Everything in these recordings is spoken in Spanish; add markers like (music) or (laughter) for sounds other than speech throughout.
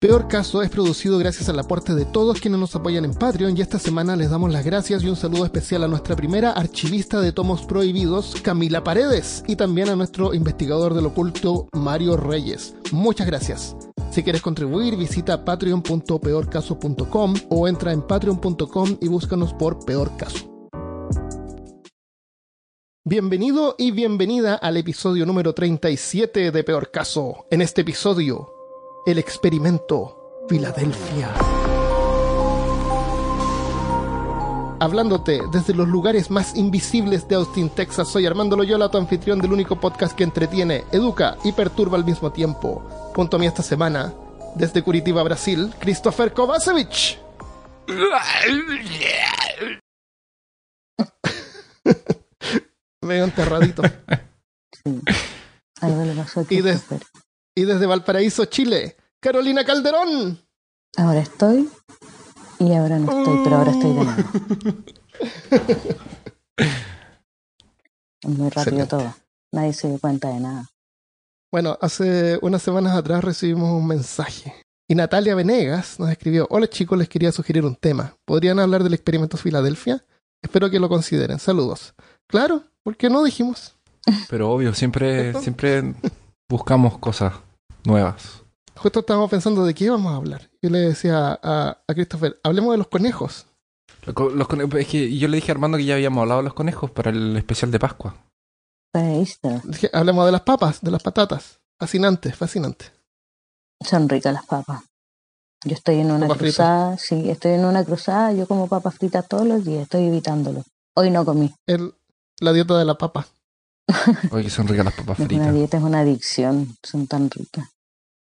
Peor Caso es producido gracias al aporte de todos quienes nos apoyan en Patreon y esta semana les damos las gracias y un saludo especial a nuestra primera archivista de tomos prohibidos, Camila Paredes, y también a nuestro investigador del oculto, Mario Reyes. Muchas gracias. Si quieres contribuir, visita patreon.peorcaso.com o entra en patreon.com y búscanos por Peor Caso. Bienvenido y bienvenida al episodio número 37 de Peor Caso. En este episodio, el experimento Filadelfia. Hablándote desde los lugares más invisibles de Austin, Texas, soy Armando Loyola, tu anfitrión del único podcast que entretiene, educa y perturba al mismo tiempo. Junto a mí esta semana, desde Curitiba, Brasil, Christopher Kovacevic. (laughs) Medio enterradito. Algo le pasó a Y de- Christopher. Y desde Valparaíso, Chile, Carolina Calderón. Ahora estoy y ahora no estoy, pero ahora estoy de nuevo. Es (laughs) muy rápido Excelente. todo. Nadie se dio cuenta de nada. Bueno, hace unas semanas atrás recibimos un mensaje. Y Natalia Venegas nos escribió, hola chicos, les quería sugerir un tema. ¿Podrían hablar del experimento Filadelfia? Espero que lo consideren. Saludos. Claro, ¿por qué no dijimos? Pero obvio, siempre, siempre buscamos cosas nuevas. Justo estábamos pensando de qué íbamos a hablar. Yo le decía a, a Christopher, hablemos de los conejos. Los es que yo le dije a Armando que ya habíamos hablado de los conejos para el especial de Pascua. Easter. Dije, hablemos de las papas, de las patatas. Fascinante, fascinante. Son ricas las papas. Yo estoy en una Papas fritas. cruzada, sí, estoy en una cruzada, yo como papas fritas todos los días, estoy evitándolo. Hoy no comí. El, la dieta de la papa. Oye, son ricas las papas fritas. dieta, es una adicción, son tan ricas.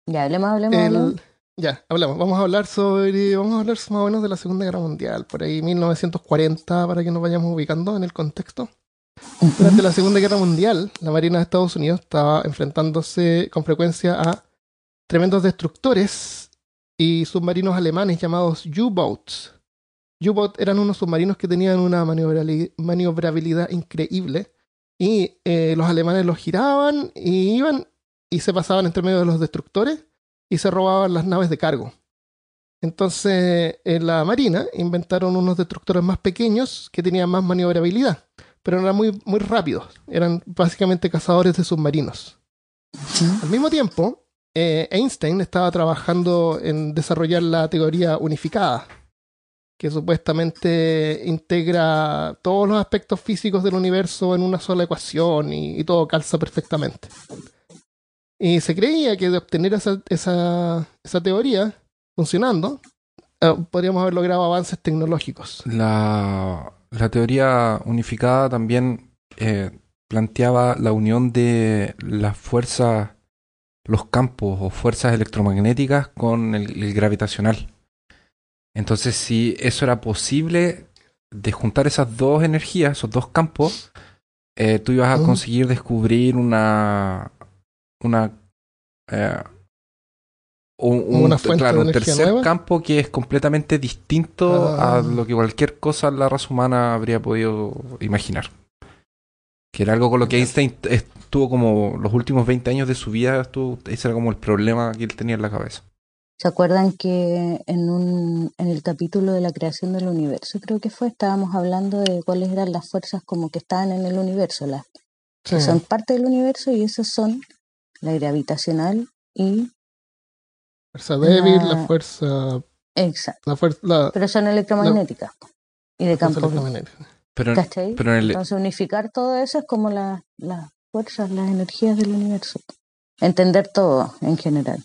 Ya, hablemos, hablemos, hablemos. El- ya, hablamos. Vamos a hablar sobre. Vamos a hablar más o menos de la Segunda Guerra Mundial, por ahí 1940, para que nos vayamos ubicando en el contexto. Durante la Segunda Guerra Mundial, la Marina de Estados Unidos estaba enfrentándose con frecuencia a tremendos destructores y submarinos alemanes llamados U-Boats. U-Boat eran unos submarinos que tenían una maniobrabilidad increíble y eh, los alemanes los giraban y iban y se pasaban entre medio de los destructores y se robaban las naves de cargo. Entonces, en la Marina inventaron unos destructores más pequeños que tenían más maniobrabilidad, pero eran muy, muy rápidos. Eran básicamente cazadores de submarinos. Al mismo tiempo, eh, Einstein estaba trabajando en desarrollar la teoría unificada, que supuestamente integra todos los aspectos físicos del universo en una sola ecuación y, y todo calza perfectamente. Y se creía que de obtener esa, esa, esa teoría funcionando, eh, podríamos haber logrado avances tecnológicos. La, la teoría unificada también eh, planteaba la unión de las fuerzas, los campos o fuerzas electromagnéticas con el, el gravitacional. Entonces, si eso era posible de juntar esas dos energías, esos dos campos, eh, tú ibas a conseguir descubrir una una eh, un, un- Una fuente claro, de un tercer nueva. campo que es completamente distinto Ah. a lo que cualquier cosa la raza humana habría podido imaginar. Que era algo con lo que. Einstein estuvo como los últimos 20 años de su vida, estuvo, ese era como el problema que él tenía en la cabeza. ¿Se acuerdan que en, un, en el capítulo de la creación del universo, creo que fue, estábamos hablando de cuáles eran las fuerzas como que estaban en el universo, las que son parte del universo y esas son la gravitacional y... Fuerza débil, La- la fuerza. Exacto. La fuerza. La Pero son electromagnéticas y de campo. Pero, pero en el, Entonces unificar todo eso es como la- las fuerzas, las energías del universo. Entender todo en general.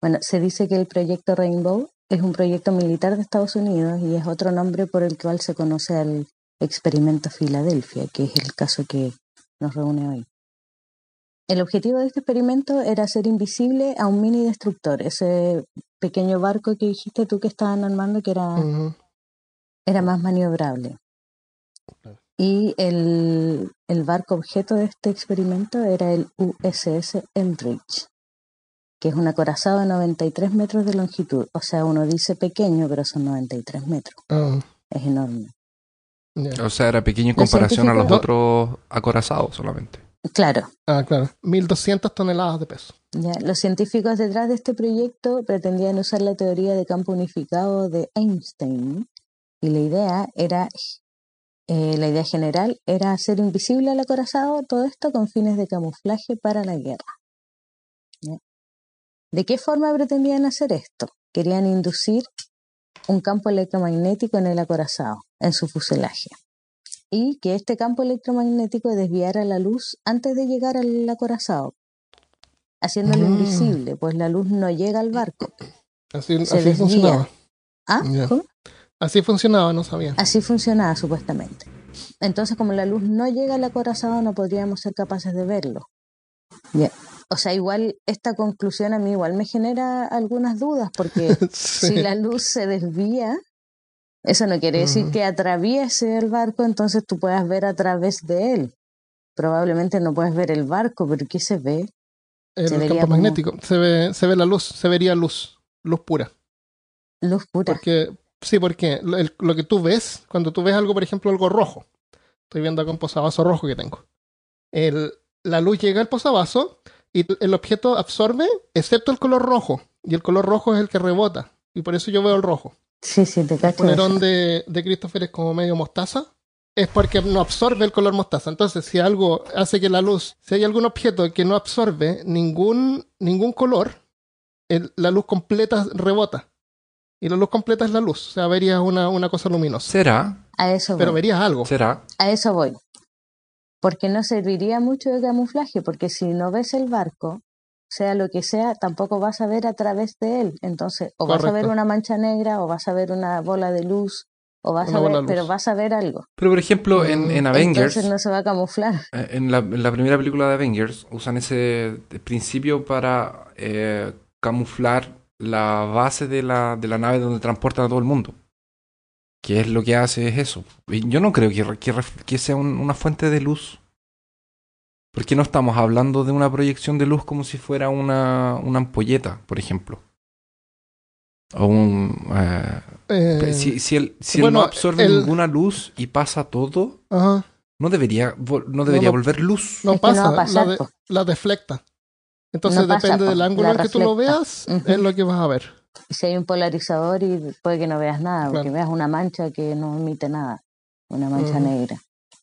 Bueno, se dice que el proyecto Rainbow es un proyecto militar de Estados Unidos y es otro nombre por el cual se conoce al experimento Filadelfia, que es el caso que nos reúne hoy. El objetivo de este experimento era hacer invisible a un mini destructor, ese pequeño barco que dijiste tú que estaban armando que era era más maniobrable. Y el, el barco objeto de este experimento era el USS Eldridge, que es un acorazado de 93 metros de longitud. O sea, uno dice pequeño, pero son 93 metros. Ah, Es enorme. o sea, era pequeño en Los comparación a los otros acorazados solamente. Claro. Ah, claro. 1200 toneladas de peso. Ya, los científicos detrás de este proyecto pretendían usar la teoría de campo unificado de Einstein y la idea era, eh, la idea general era hacer invisible al acorazado todo esto con fines de camuflaje para la guerra. ¿Ya? ¿De qué forma pretendían hacer esto? Querían inducir un campo electromagnético en el acorazado, en su fuselaje, y que este campo electromagnético desviara la luz antes de llegar al acorazado, haciéndolo Mm. invisible, pues la luz no llega al barco. Así, Se así desvía. funcionaba. ¿Ah? Así funcionaba, no sabía. Así funcionaba supuestamente. Entonces, como la luz no llega al acorazado, no podríamos ser capaces de verlo. Ya. O sea, igual esta conclusión a mí igual me genera algunas dudas, porque (laughs) Sí. si la luz se desvía, eso no quiere decir que atraviese el barco, entonces tú puedas ver a través de él. Probablemente no puedes ver el barco, pero ¿qué se ve? El se campo como- magnético. Se ve, se ve la luz, se vería luz. Luz pura. Luz pura. Porque, sí, porque lo, el- lo que tú ves, cuando tú ves algo, por ejemplo, algo rojo, estoy viendo acá un posavasos rojo que tengo. El, la luz llega al posavasos y el objeto absorbe, excepto el color rojo. Y el color rojo es el que rebota. Y por eso yo veo el rojo. Sí, sí, te El cacho. polerón eso. de, de Christopher es como medio mostaza. Es porque no absorbe el color mostaza. Entonces, si algo hace que la luz, si hay algún objeto que no absorbe ningún, ningún color, el- la luz completa rebota. Y la luz completa es la luz. O sea, verías una, una cosa luminosa. ¿Será? A eso Pero voy. verías algo. ¿Será? A eso voy. Porque no serviría mucho de camuflaje, porque si no ves el barco, sea lo que sea, tampoco vas a ver a través de él. Entonces, o vas a ver una mancha negra, o vas a ver una bola de luz, o vas a ver, pero vas a ver algo. Pero por ejemplo, en, en Mm. Avengers, Entonces no se va a camuflar. (laughs) eh, en la, en la primera película de Avengers, usan ese principio para eh, camuflar la base de la, de la nave donde transportan a todo el mundo. Que es lo que hace es eso. Y yo no creo que, sea un- una fuente de luz. Porque no estamos hablando de una proyección de luz como si fuera una, una ampolleta, por ejemplo. O un... eh, Eh, si si él, si él bueno, no absorbe el- ninguna luz y pasa todo, ajá, no debería, no debería no. volver luz. no no pasa. pasar, la, de- po. la deflecta. Entonces No pasa, depende del ángulo en que tú lo veas, es lo que vas a ver. Si hay un polarizador y puede que no veas nada, porque Claro. veas una mancha que no emite nada, una mancha negra.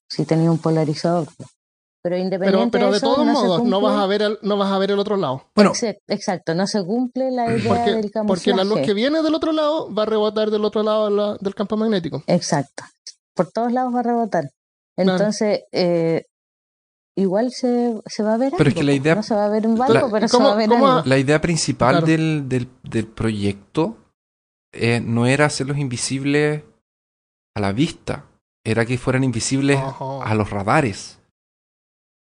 Si tenía un polarizador. pues. Pero Pero, independiente pero de eso, todos no modos, no vas a ver el, no vas a ver el otro lado. Bueno, Exa- Exacto, no se cumple la idea Porque, del camuflaje. porque la luz que viene del otro lado va a rebotar del otro lado de la- del campo magnético. Exacto. Por todos lados va a rebotar. Claro. Entonces, eh, igual se, se va a ver Pero es algo, que la idea- No se va a ver un barco, La- pero se ¿cómo- va a ver cómo- algo. la idea principal Claro. del, del, del proyecto eh, no era hacerlos invisibles a la vista, era que fueran invisibles Ajá. a los radares.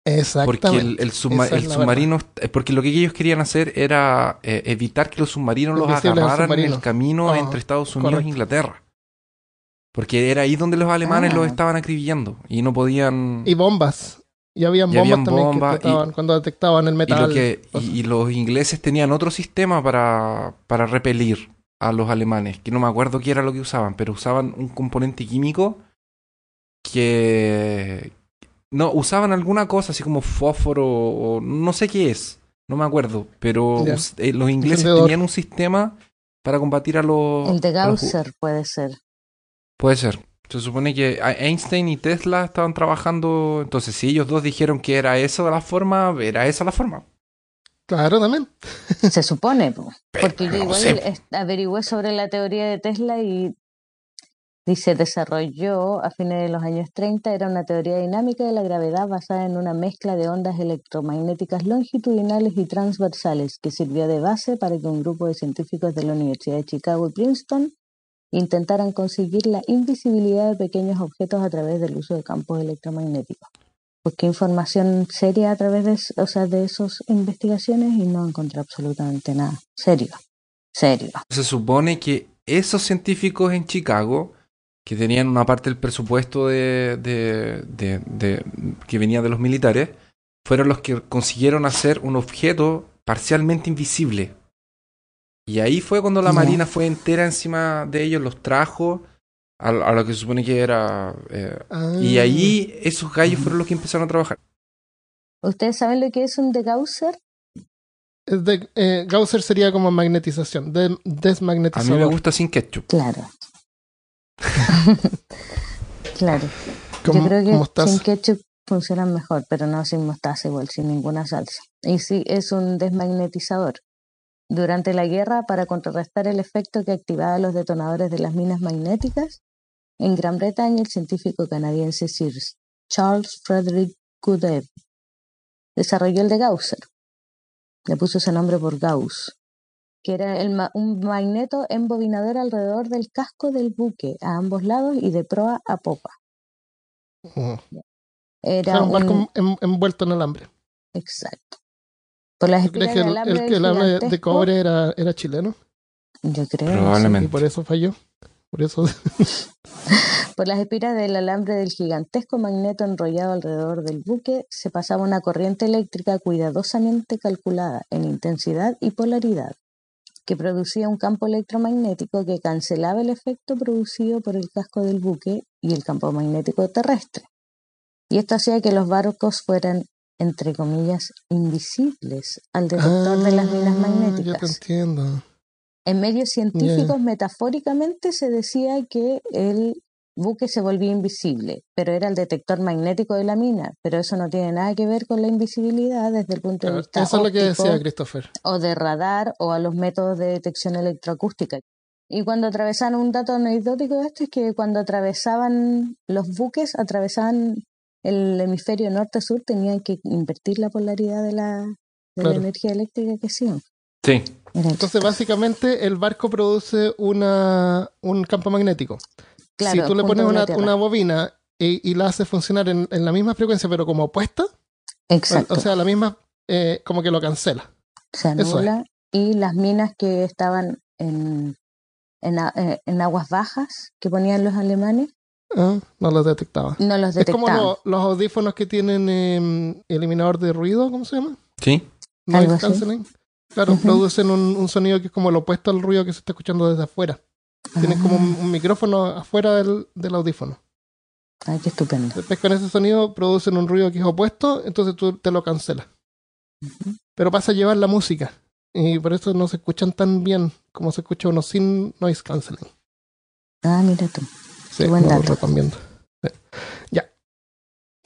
Exactamente. Porque el, submarino, eh, porque lo que ellos querían hacer era eh, evitar que los submarinos los al agarraran en el camino Ah, entre Estados Unidos correcto. e Inglaterra. Porque era ahí donde los alemanes Ah. los estaban acribillando y no podían... Y bombas. Y habían Y bombas habían también bombas que trataban cuando detectaban el Y, metal. lo que, cosas. y, y los ingleses tenían otro sistema para, para repelir a los alemanes, que no me acuerdo qué era lo que usaban, pero usaban un componente químico que... No, usaban alguna cosa así como fósforo o no sé qué es, no me acuerdo, pero eh, los ingleses tenían un sistema para combatir a los... El de los Gausser puede ser. Puede ser. Se supone que Einstein y Tesla estaban trabajando, entonces si ellos dos dijeron que era esa la forma, era esa la forma. Claro, también. Se supone, po. Pero porque yo no igual sé. averigüé sobre la teoría de Tesla y dice, desarrolló a fines de los años 30, era una teoría dinámica de la gravedad basada en una mezcla de ondas electromagnéticas longitudinales y transversales que sirvió de base para que un grupo de científicos de la Universidad de Chicago y Princeton intentaran conseguir la invisibilidad de pequeños objetos a través del uso de campos electromagnéticos. Busqué información seria a través de, o sea, de esas investigaciones y no encontré absolutamente nada. Serio, serio. Se supone que esos científicos en Chicago, que tenían una parte del presupuesto de, de- de- de- que venía de los militares, fueron los que consiguieron hacer un objeto parcialmente invisible. Y ahí fue cuando la. Marina fue entera encima de ellos, los trajo a, a lo que se supone que era... eh, Ah. y ahí esos gallos fueron los que empezaron a trabajar. ¿Ustedes saben lo que es un degausser? Es de- eh, Gausser sería como magnetización, de, A mí me gusta sin ketchup. Claro. (laughs) claro. Yo creo que estás- sin ketchup funcionan mejor, pero no sin mostaza igual, sin ninguna salsa. Y sí, es un desmagnetizador. Durante la guerra, para contrarrestar el efecto que activaba los detonadores de las minas magnéticas, en Gran Bretaña el científico canadiense Sir Charles Frederick Goodeb desarrolló el de Gausser. Le puso ese nombre por Gauss, que era el ma- un magneto embobinador alrededor del casco del buque, a ambos lados y de proa a popa. Era Era un barco un- en- envuelto en alambre. Exacto. Por las ¿Tú crees espiras que el, alambre el del que el alambre de cobre era, era chileno? Yo creo. Probablemente. Y por eso falló. Por eso. (laughs) Por las espiras del alambre del gigantesco magneto enrollado alrededor del buque se pasaba una corriente eléctrica cuidadosamente calculada en intensidad y polaridad, que producía un campo electromagnético que cancelaba el efecto producido por el casco del buque y el campo magnético terrestre. Y esto hacía que los barcos fueran, entre comillas, invisibles al detector de las minas Ah, magnéticas. entiendo. En medios científicos, metafóricamente, se decía que el buque se volvía invisible, pero era el detector magnético de la mina. Pero eso no tiene nada que ver con la invisibilidad desde el punto de Claro, vista Eso es lo que óptico, decía Christopher. o de radar o a los métodos de detección electroacústica. Y cuando atravesaban, un dato anecdótico de esto es que cuando atravesaban los buques, atravesaban el hemisferio norte-sur, tenían que invertir la polaridad de la, de Claro. la energía eléctrica que hacían. Sí. Entonces, básicamente, el barco produce una, un campo magnético. Claro, si tú le pones una, bobina y, y la haces funcionar en, en la misma frecuencia, pero como opuesta, Exacto. o sea, la misma, eh, como que lo cancela. se eso es. anula y las minas que estaban en, en, a- eh, en aguas bajas que ponían los alemanes Ah, no lo detectaba. no los Es como lo- los audífonos que tienen eh, eliminador de ruido, ¿cómo se llama? Sí. Noise así. cancelling. Claro, Ujú. producen un, un sonido que es como lo opuesto al ruido que se está escuchando desde afuera. Tienen como un, un micrófono afuera del, del audífono. Ah, Ay, qué estupendo. Después con ese sonido producen un ruido que es opuesto, entonces tú te lo cancelas. Pero pasa a llevar la música. Y por eso no se escuchan tan bien como se escucha uno sin noise cancelling. Ah, mira tú. Sí, Qué buen lo dato. recomiendo.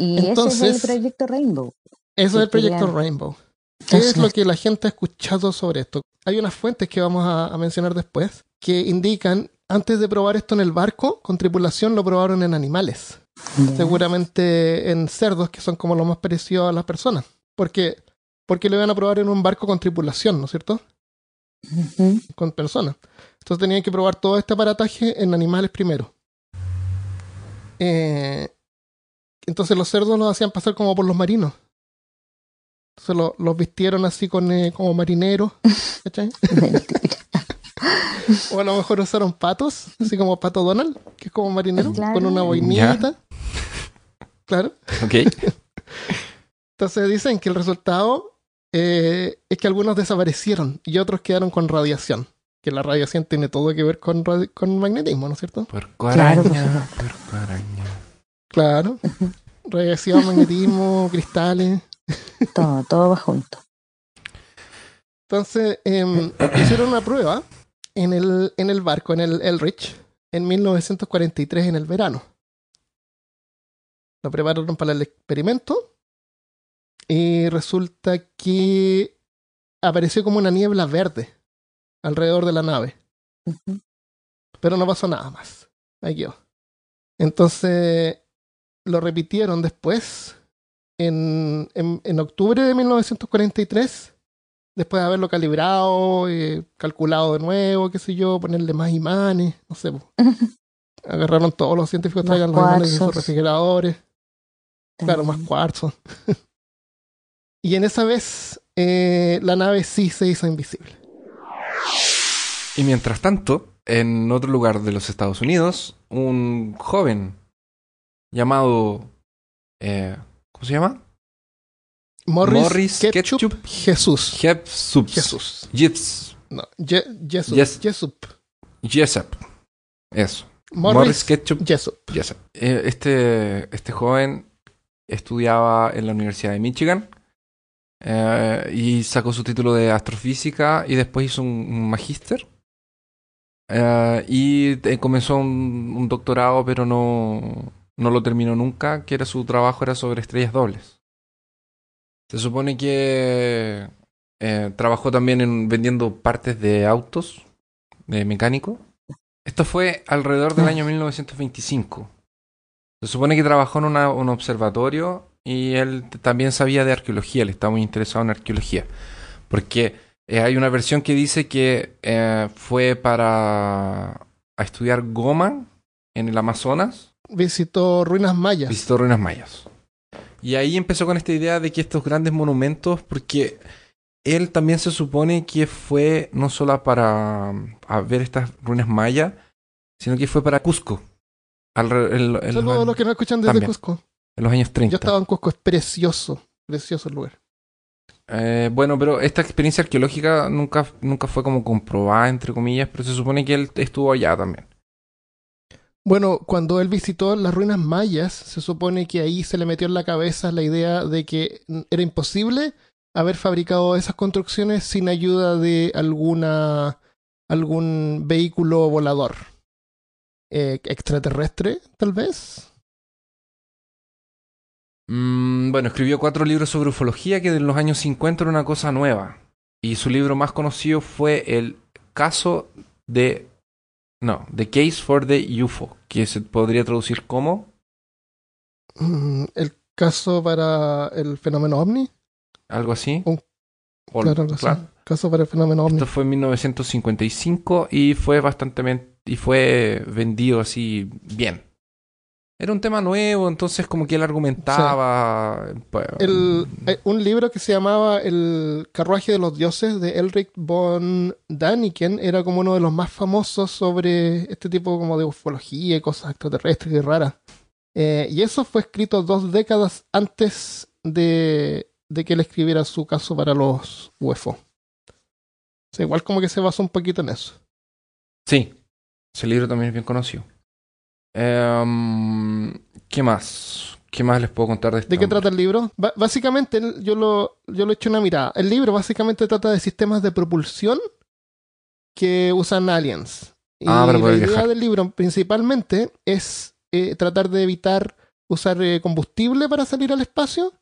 Y ese es Entonces- el proyecto Rainbow. Eso es el proyecto Rainbow. ¿Qué es lo que la gente ha escuchado sobre esto? Hay unas fuentes que vamos a, a mencionar después que indican, antes de probar esto en el barco, con tripulación lo probaron en animales. Seguramente en cerdos, que son como lo más parecido a las personas. Porque, porque lo iban a probar en un barco con tripulación, ¿no es cierto? Con personas. Entonces tenían que probar todo este aparataje en animales primero. Eh, entonces los cerdos los hacían pasar como por los marinos. Entonces lo- los vistieron así con, eh, como marineros. (laughs) ¿cachai? (laughs) O a lo mejor usaron patos, así como Pato Donald, que es como marinero, Claro. con una boinita. Claro. Ok. (laughs) Entonces dicen que el resultado eh, es que algunos desaparecieron y otros quedaron con radiación. Que la radiación tiene todo que ver con, con magnetismo, ¿no es cierto? Puerco Claro, por araña, puerco araña. Claro. Radiación, magnetismo, cristales. (laughs) Todo, todo va junto. Entonces em, (coughs) hicieron una prueba en el, en el barco, en el Elrich, en 1943, en el verano. Lo prepararon para el experimento y resulta que apareció como una niebla verde alrededor de la nave, pero no pasó nada más. Ahí quedó. Entonces lo repitieron después, en, en, en octubre de 1943 después de haberlo calibrado, eh, calculado de nuevo, qué sé yo, ponerle más imanes, no sé. (laughs) Agarraron todos los científicos, Más traigan los imanes de sus cuarzos. refrigeradores, claro, más También. cuarzo. (laughs) y en esa vez eh, la nave sí se hizo invisible. Y mientras tanto, en otro lugar de los Estados Unidos, un joven llamado... eh, ¿Cómo se llama? Morris, Morris Ketchup, Ketchup Jesús. Jesús. Jesús. Jeps. No, Je- Jesús. Yes. Jesup. Jessup. Eso. Morris, Morris Ketchup Jesup. Jessup. Eh, Este, este joven estudiaba en la Universidad de Michigan eh, y sacó su título de astrofísica y después hizo un, un magíster. Eh, y eh, comenzó un, un doctorado, pero no, no lo terminó nunca, que era su trabajo era sobre estrellas dobles. Se supone que eh, trabajó también en vendiendo partes de autos, de mecánico. Esto fue alrededor del año 1925. Se supone que trabajó en una- un observatorio y él también sabía de arqueología, él estaba muy interesado en arqueología. Porque eh, hay una versión que dice que eh, fue para a estudiar goma en el Amazonas Visitó ruinas mayas. visitó ruinas mayas. Y ahí empezó con esta idea de que estos grandes monumentos, porque él también se supone que fue no solo para um, a ver estas ruinas mayas, sino que fue para Cusco. Alre- en, lo- en Saludos a los, los que no escuchan desde También. Cusco. en los años 30. Yo estaba en Cusco, es precioso. Precioso el lugar. Eh, bueno, pero esta experiencia arqueológica nunca, nunca fue como comprobada, entre comillas, pero se supone que él estuvo allá también. Bueno, cuando él visitó las ruinas mayas, se supone que ahí se le metió en la cabeza la idea de que era imposible haber fabricado esas construcciones sin ayuda de alguna algún vehículo volador Eh, extraterrestre, tal vez. Mm, bueno, escribió cuatro libros sobre ufología que en los años 50 era una cosa nueva. Y su libro más conocido fue el caso de... No, The Case for the UFO, que se podría traducir como Mm, El caso para el fenómeno ovni. algo así. Un- O- claro, algo así. claro. Caso para el fenómeno ovni. Esto fue en 1955 y fue bastante y fue vendido así bien. Era un tema nuevo, entonces como que él argumentaba. pues, El, un libro que se llamaba El carruaje de los dioses de Elric von Daniken era como uno de los más famosos sobre este tipo como de ufología y cosas extraterrestres y raras. Eh, y eso fue escrito dos décadas antes de, de que él escribiera su caso para los UFO. O sea, igual como que se basó un poquito en eso. Sí, ese libro también es bien conocido. Em, ¿Qué más? ¿Qué más les puedo contar de este ¿De qué hombre? trata el libro? Básicamente, yo lo, yo lo he hecho una mirada. El libro básicamente trata de sistemas de propulsión que usan aliens. Y Ah, la idea viajar. del libro principalmente es eh, tratar de evitar usar eh, combustible para salir al espacio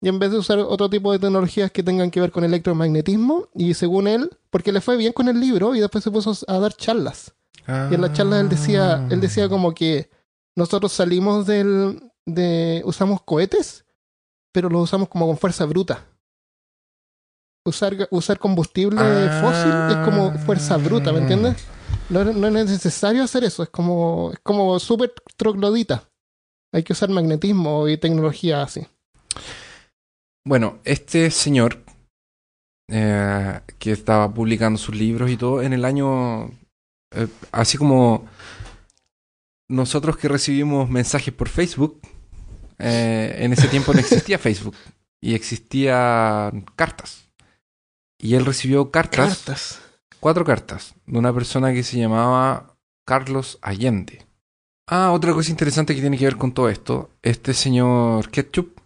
y en vez de usar otro tipo de tecnologías que tengan que ver con electromagnetismo. Y según él, porque le fue bien con el libro y después se puso a dar charlas. Y en la charla él decía, él decía como que nosotros salimos del, de, usamos cohetes, pero los usamos como con fuerza bruta. Usar, usar combustible Ah. fósil es como fuerza bruta, ¿me entiendes? No, no es necesario hacer eso, es como, es como súper troglodita. Hay que usar magnetismo y tecnología así. Bueno, este señor eh, que estaba publicando sus libros y todo en el año, eh, así como nosotros que recibimos mensajes por Facebook, eh, en ese tiempo no existía Facebook y existían cartas. Y él recibió cartas, Cartas. cuatro cartas, de una persona que se llamaba Carlos Allende. Ah, otra cosa interesante que tiene que ver con todo esto, este señor Ketchup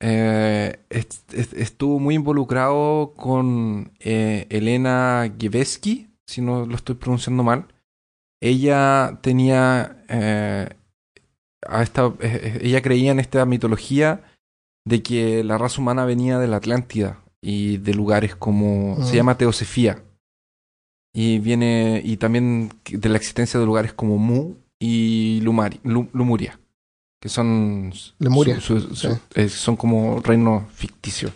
eh, est- est- estuvo muy involucrado con eh, Elena Gieveski, si no lo estoy pronunciando mal. Ella tenía eh, a esta, eh, eh, ella creía en esta mitología de que la raza humana venía de la Atlántida y de lugares como se Mm. llama Teosefía y viene y también de la existencia de lugares como Mu y Lumari- Lu- Lumuria que son Lemuria, su- su- su- sí. eh, son como reinos ficticios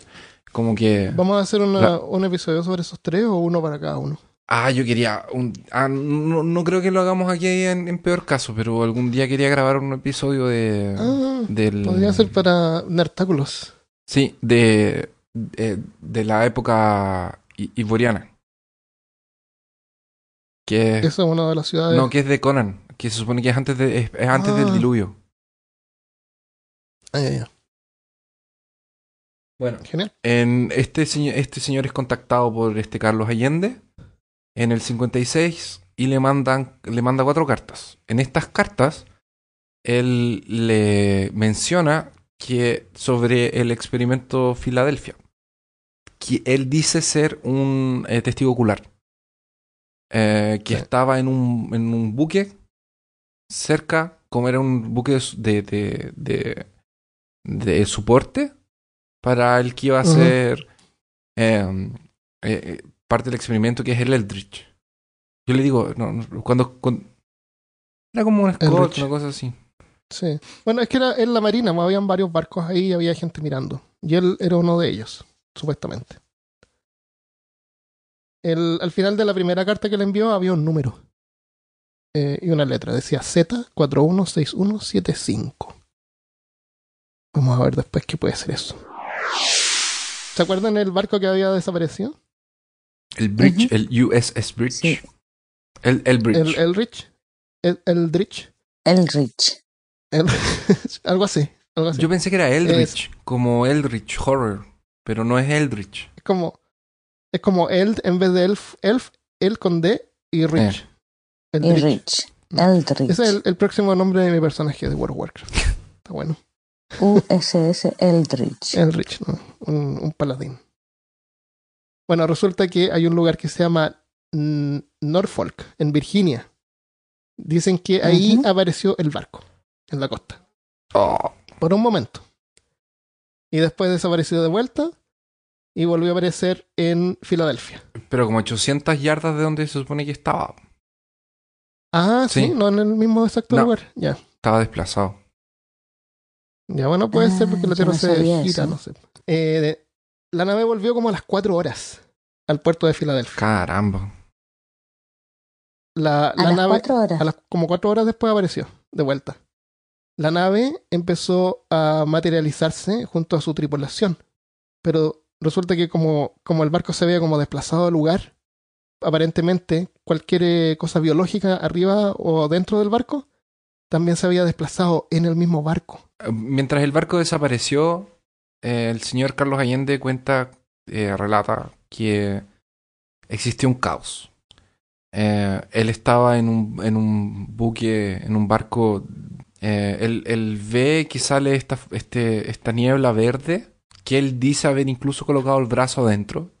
como que ¿Vamos a hacer una- La- un episodio sobre esos tres o uno para cada uno? Ah yo quería un, ah, no, no creo que lo hagamos aquí en, en peor caso pero algún día quería grabar un episodio de Ah, del podría ser para Nertáculos. sí de de, de la época iboriana que Eso es una de las ciudades. no que es de Conan que se supone que es antes de es, es antes del Ah. diluvio Ah, ya, ya. bueno Genial. En este, señor, este señor es contactado por este Carlos Allende en el 56 y le mandan le manda cuatro cartas. En estas cartas él le menciona que sobre el experimento Filadelfia. que él dice ser un eh, testigo ocular. Eh, que Sí. estaba en un, en un buque cerca, como era un buque de, de, de, de soporte para el que iba a ser eh, eh, parte del experimento que es el Eldritch. Yo le digo, no, no, cuando, cuando- era como un Scott, una cosa así. Sí. Bueno, es que era en la marina, pues, habían varios barcos ahí y había gente mirando. Y él era uno de ellos, supuestamente. El, al final de la primera carta que le envió había un número eh, y una letra. Decía Z416175. Vamos a ver después qué puede ser eso. ¿Se acuerdan el barco que había desaparecido? El Bridge, el USS Bridge. Sí. El, el Bridge. El Elrich. El Eldritch. Elrich. El- (laughs) algo así. Algo así. Yo pensé que era Eldritch, como Eldritch Horror, pero no es Eldritch. Es como, es como Eld en vez de Elf, Elf, El con D y Rich. El Y Rich. Rich. Eldritch. Ese es el, el próximo nombre de mi personaje de World of Warcraft. (laughs) Está bueno. USS Eldritch. El Rich, ¿no? un, un paladín. Bueno, resulta que hay un lugar que se llama mm, Norfolk, en Virginia. Dicen que ahí apareció el barco, en la costa. Oh, por un momento. Y después desapareció de vuelta y volvió a aparecer en Filadelfia. pero como 800 yardas de donde se supone que estaba. Ah, sí, Sí. no en el mismo exacto No. lugar. Ya. Estaba desplazado. Ya, bueno, puede ser porque Ah, la yo Tierra no se gira, eso. no sé. Eh, de- la nave volvió como a las 4 horas al puerto de Filadelfia. Caramba. La, A la las nave, cuatro horas. a las, como 4 horas después apareció, de vuelta. La nave empezó a materializarse junto a su tripulación. Pero resulta que como, como el barco se veía como desplazado del lugar, aparentemente cualquier eh, cosa biológica arriba o dentro del barco también se había desplazado en el mismo barco. Eh, Mientras el barco desapareció, eh, el señor Carlos Allende cuenta, eh, relata que existió un caos. Eh, él estaba en un, en un buque, en un barco. eh, él, él ve que sale esta, este, esta niebla verde, que él dice haber incluso colocado el brazo adentro.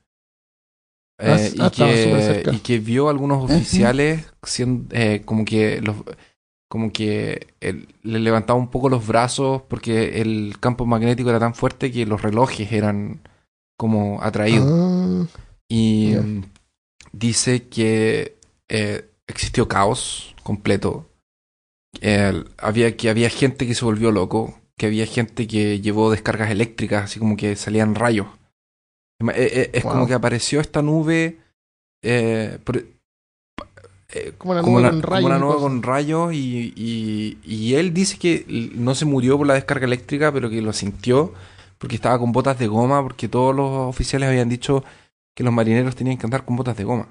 Ah, y, ah, que, y que vio a algunos (laughs) oficiales siendo, como que los como que él le levantaba un poco los brazos porque el campo magnético era tan fuerte que los relojes eran como atraídos. Ah, Y mm, dice que eh, existió caos completo. Había, que había gente que se volvió loco, que había gente que llevó descargas eléctricas, así como que salían rayos. Eh, eh, Es como que apareció esta nube. eh, por- eh, como una nube con como rayos. una y nube cosas. con rayos y, y- y él dice que no se murió por la descarga eléctrica, pero que lo sintió porque estaba con botas de goma, porque todos los oficiales habían dicho que los marineros tenían que andar con botas de goma.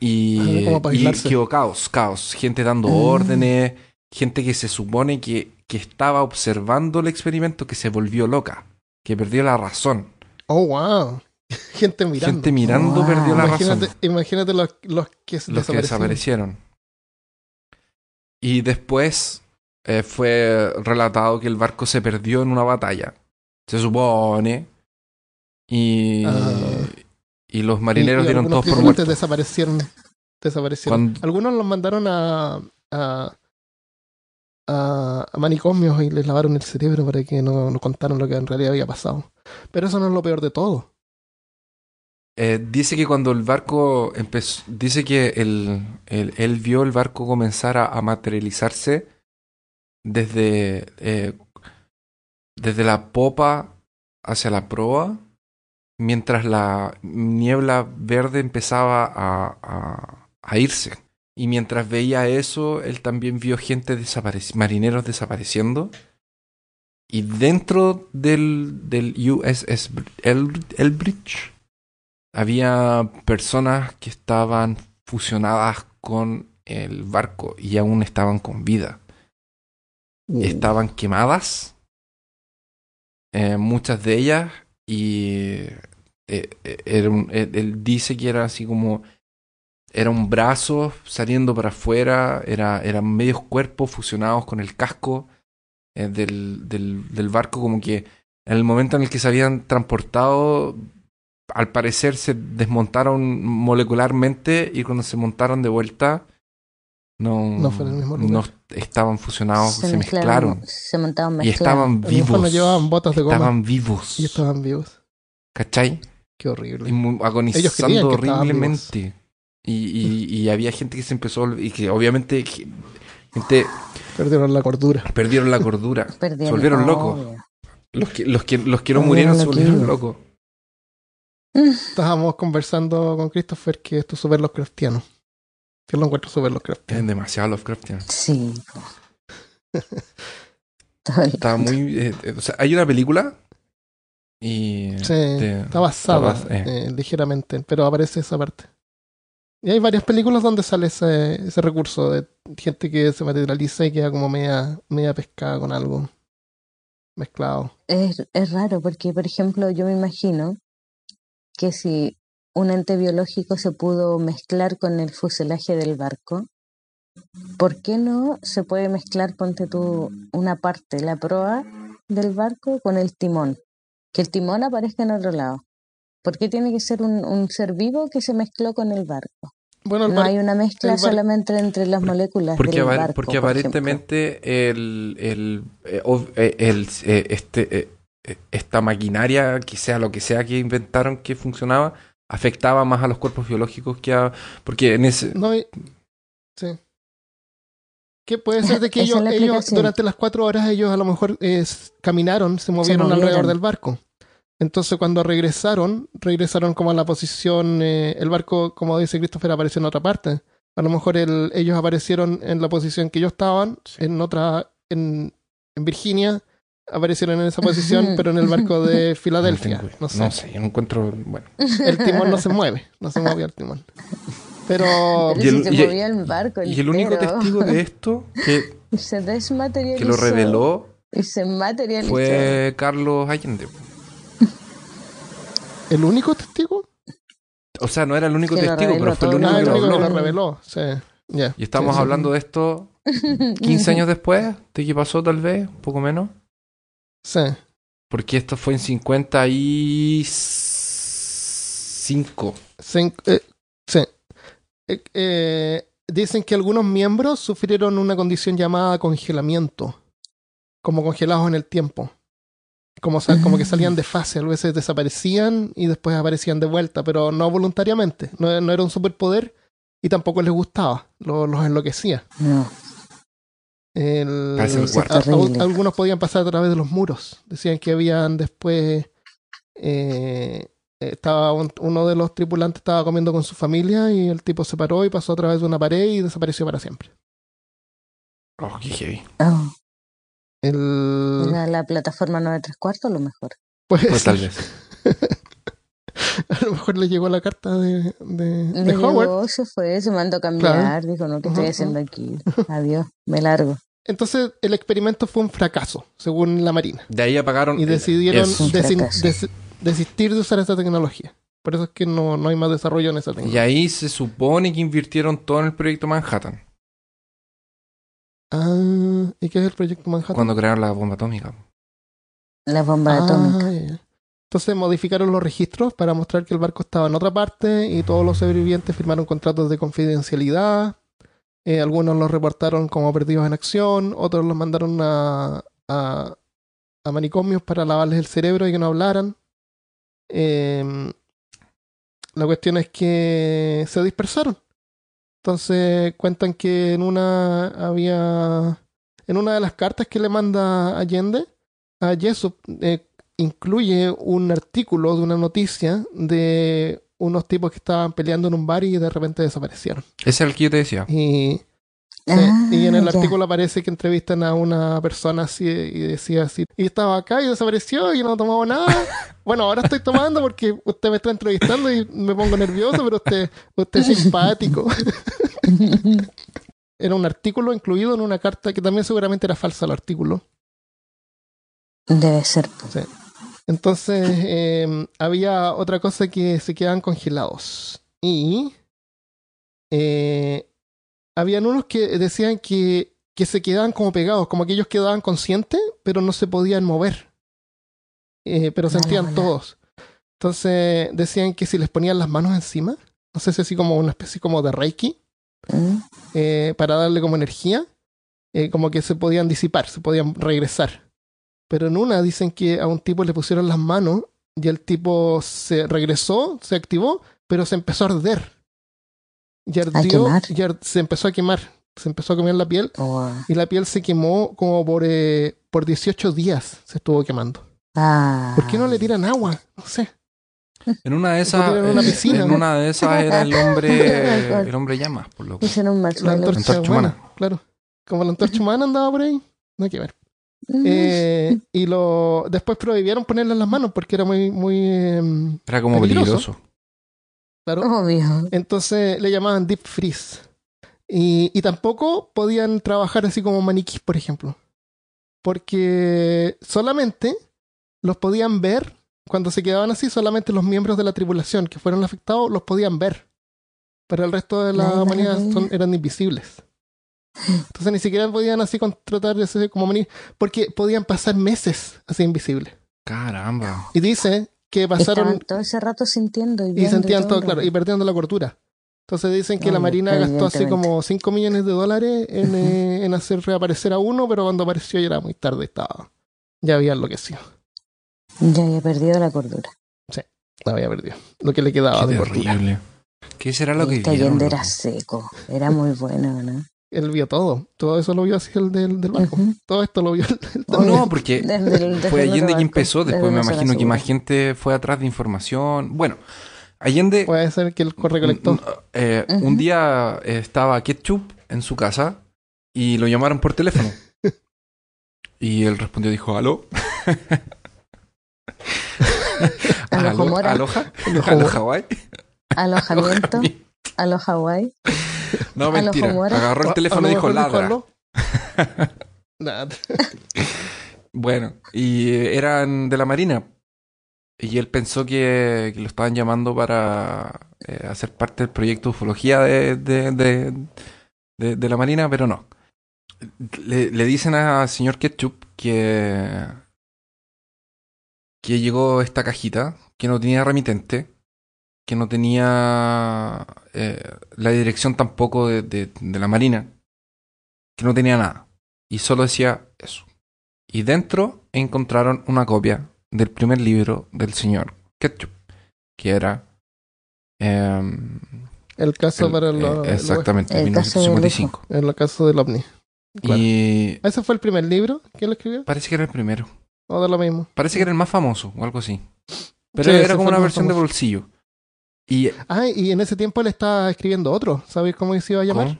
Y, Ah, y caos, caos, gente dando Ah. órdenes, gente que se supone que, que estaba observando el experimento que se volvió loca, que perdió la razón. Oh, wow. (laughs) Gente mirando. Gente mirando Wow. perdió la imagínate, razón. imagínate los, los que los que desaparecieron. desaparecieron. Y después eh, fue relatado que el barco se perdió en una batalla. Se supone. Y, Ah. y los Y- marineros y dieron algunos todos por muertos. desaparecieron. Desaparecieron. Cuando- Algunos los mandaron a, a, a, a manicomios y les lavaron el cerebro para que no, no contaran lo que en realidad había pasado. Pero eso no es lo peor de todo. Eh, dice que cuando el barco empezó. Dice que él vio el barco comenzar a, materializarse desde. eh, desde la popa hacia la proa. Mientras la niebla verde empezaba a, a- irse. Y mientras veía eso, él también vio gente desapareci- marineros desapareciendo. Y dentro del, del USS Br- El- Elbridge había personas que estaban fusionadas con el barco y aún estaban con vida. Estaban quemadas, eh, muchas de ellas, y eh, eh, era un- él dice que era así como era un brazo saliendo para afuera, era, eran medios cuerpos fusionados con el casco eh, del, del, del barco, como que en el momento en el que se habían transportado al parecer se desmontaron molecularmente y cuando se montaron de vuelta no, No fue el mismo no estaban fusionados, se, mezclaron. Se montaban Y mezclados. estaban vivos. no llevaban botas de goma Estaban vivos. y estaban vivos. ¿Cachai? Qué horrible. Y Ellos agonizando que horriblemente. Y, y, y había gente que se empezó, y que obviamente ge- gente Perdieron la cordura. perdieron la cordura. (laughs) Perdieron- se volvieron locos. Los que, los que, los que no murieron se volvieron locos. (laughs) Estábamos conversando con Christopher que esto es súper Lovecraftiano. Que lo encuentro súper Es Lovecraftiano. demasiado Lovecraftian. Sí. (laughs) Está muy. eh, eh, o sea, hay una película. Y. Sí, de- está basada eh. eh, ligeramente, pero aparece esa parte. Y hay varias películas donde sale ese, ese recurso de gente que se materializa y queda como media, media pescada con algo mezclado. Es, es raro porque, por ejemplo, yo me imagino que si un ente biológico se pudo mezclar con el fuselaje del barco, ¿por qué no se puede mezclar, ponte tú, una parte, la proa del barco con el timón? Que el timón aparezca en otro lado. ¿Por qué tiene que ser un, un ser vivo que se mezcló con el barco? Bueno, el No bar- hay una mezcla solamente entre las moléculas Porque, del barco. porque por ejemplo. aparentemente el, el, eh, eh, el, eh, este, esta maquinaria, que sea lo que sea que inventaron que funcionaba, afectaba más a los cuerpos biológicos que a... Porque en ese... No Sí. ¿Qué puede ser de que (laughs) ellos, ellos durante las cuatro horas ellos a lo mejor eh, caminaron, se movieron, movieron. alrededor del barco? Entonces cuando regresaron, regresaron como a la posición, eh, el barco, como dice Christopher, apareció en otra parte. A lo mejor el- ellos aparecieron en la posición que ellos estaban, en otra, en, en Virginia, aparecieron en esa posición, pero en el barco de (laughs) Filadelfia. tengo- No sé. no sé, yo no encuentro... Bueno. El timón no se mueve, no se movía el timón. Pero Pero Y el- se y movía el barco Y el único testigo de esto que, Y (laughs) se desmaterializó. que lo reveló Y se materializó. fue Carlos Allende. el único testigo O sea, no era el único testigo, pero fue el único Ah, que el lo único que lo reveló. Sí. Ya. Y estamos Sí, sí. hablando de esto (laughs) 15 años después de que pasó, tal vez, un poco menos. Sí. Porque esto fue en 55. Se- eh, sí. Eh, eh, dicen que algunos miembros sufrieron una condición llamada congelamiento. Como congelados en el tiempo. Como, sal- como que salían de (laughs) fase. A veces desaparecían y después aparecían de vuelta, pero no voluntariamente. No, no era un superpoder y tampoco les gustaba. Lo- los enloquecía. No. El- a- a- algunos podían pasar a través de los muros. Decían que habían después. eh, estaba un- uno de los tripulantes estaba comiendo con su familia y el tipo se paró y pasó a través de una pared y desapareció para siempre. Oh, qué heavy. Oh, El, era la plataforma 9 tres cuartos, a lo mejor. pues, Pues tal (laughs) vez. (laughs) a lo mejor le llegó la carta de, de, Howard. llegó, se fue, se mandó a cambiar. Claro. Dijo, no, ¿qué estoy haciendo aquí? Adiós, me largo. (laughs) Entonces el experimento fue un fracaso, según la Marina. De ahí apagaron. Y decidieron des- desistir de usar esa tecnología. Por eso es que no, no hay más desarrollo en esa Y tecnología. ahí se supone que invirtieron todo en el proyecto Manhattan. Ah, ¿y qué es el proyecto Manhattan? Cuando crearon la bomba atómica. La bomba Ah, atómica. Entonces modificaron los registros para mostrar que el barco estaba en otra parte y todos los sobrevivientes firmaron contratos de confidencialidad. Eh, algunos los reportaron como perdidos en acción, otros los mandaron a, manicomios para lavarles el cerebro y que no hablaran. Eh, la cuestión es que se dispersaron. Entonces cuentan que en una había en una de las cartas que le manda Allende a Jessup eh, incluye un artículo de una noticia de unos tipos que estaban peleando en un bar y de repente desaparecieron. Ese es el que yo te decía. Y, Ah, y en el ya. artículo aparece que entrevistan a una persona así y decía así, y estaba acá y desapareció y no tomaba nada. (laughs) Bueno, ahora estoy tomando porque usted me está entrevistando y me pongo nervioso, pero usted, usted es simpático. (laughs) Era un artículo incluido en una carta que también seguramente era falsa el artículo. Debe ser. Sí. Entonces, eh, había otra cosa que se quedaban congelados. Y eh, habían unos que decían que, que se quedaban como pegados, como que ellos quedaban conscientes, pero no se podían mover. Eh, pero sentían todos. Entonces decían que si les ponían las manos encima, no sé si así como una especie como de reiki, Mm. eh, para darle como energía, eh, como que se podían disipar, se podían regresar. Pero en una dicen que a un tipo le pusieron las manos y el tipo se regresó, se activó, pero se empezó a arder. Y ardió, y ar- se empezó a quemar, se empezó a quemar la piel Oh, y la piel se quemó como por, eh, por 18 días se estuvo quemando. ah. ¿Por qué no le tiran agua? No sé. En una de esas, en una eh, piscina. en una de esas era el hombre, (laughs) el hombre llama, por. Hicieron un La antorcha, antorcha humana, humana. claro. Como la antorcha humana andaba por ahí, no hay que ver. Eh, y lo después prohibieron ponerle en las manos porque era muy, muy em, Era como peligroso. peligroso. claro. Obvio. Entonces le llamaban deep freeze. Y, y tampoco podían trabajar así como maniquís, por ejemplo. Porque solamente los podían ver, cuando se quedaban así, solamente los miembros de la tripulación que fueron afectados los podían ver. Pero el resto de la humanidad son- eran invisibles. Entonces ni siquiera podían así contratar ese como maniquí, porque podían pasar meses así invisibles. Caramba. Y dice que pasaron Estaban todo ese rato sintiendo y y sentían todo, claro, y perdiendo la cordura. Entonces dicen que la Ay, Marina gastó así como 5 millones de dólares en, eh, en hacer reaparecer a uno, pero cuando apareció ya era muy tarde, estaba. Ya había enloquecido. Ya había perdido la cordura. La había perdido. Lo que le quedaba Qué de cordura. terrible. ¿Qué será lo que Este? Allende era seco. Era muy bueno, ¿no? Él vio todo. Todo eso lo vio así el del, del barco. Ujú. Todo esto lo vio el, el- Oh, no, porque Desde el- desde fue Allende quien empezó. Después me imagino que más gente fue atrás de información. Bueno, Allende Puede ser que él recolectó. Mm, eh, Ujú. Un día eh, estaba Ketchup en su casa y lo llamaron por teléfono. (laughs) y él respondió, dijo, ¿aló? (laughs) ¿Aloha? Aloha. ¿Aloha Hawaii? Alojamiento. a los Hawái. (laughs) No, mentira. Agarró el teléfono y dijo, ladra. (laughs) Bueno, y eran de la Marina. Y él pensó que, que lo estaban llamando para eh, hacer parte del proyecto de ufología de, de, de, de- de la Marina, pero no. Le, le dicen al señor Ketchup que, que llegó esta cajita, que no tenía remitente, que no tenía eh, la dirección tampoco de, de- de la Marina, que no tenía nada. Y solo decía eso. Y dentro encontraron una copia del primer libro del señor Ketchup, que era... em, El caso el- para el, eh, exactamente, El caso del 1955. el caso del ovni. Claro. Y ¿Ese fue el primer libro que él escribió? parece que era el primero. ¿O de lo mismo? Parece que era el más famoso o algo así. Pero Sí, era como una versión de famoso. bolsillo. Y Ah, y en ese tiempo él estaba escribiendo otro. ¿Sabéis cómo se iba a llamar? ¿cómo?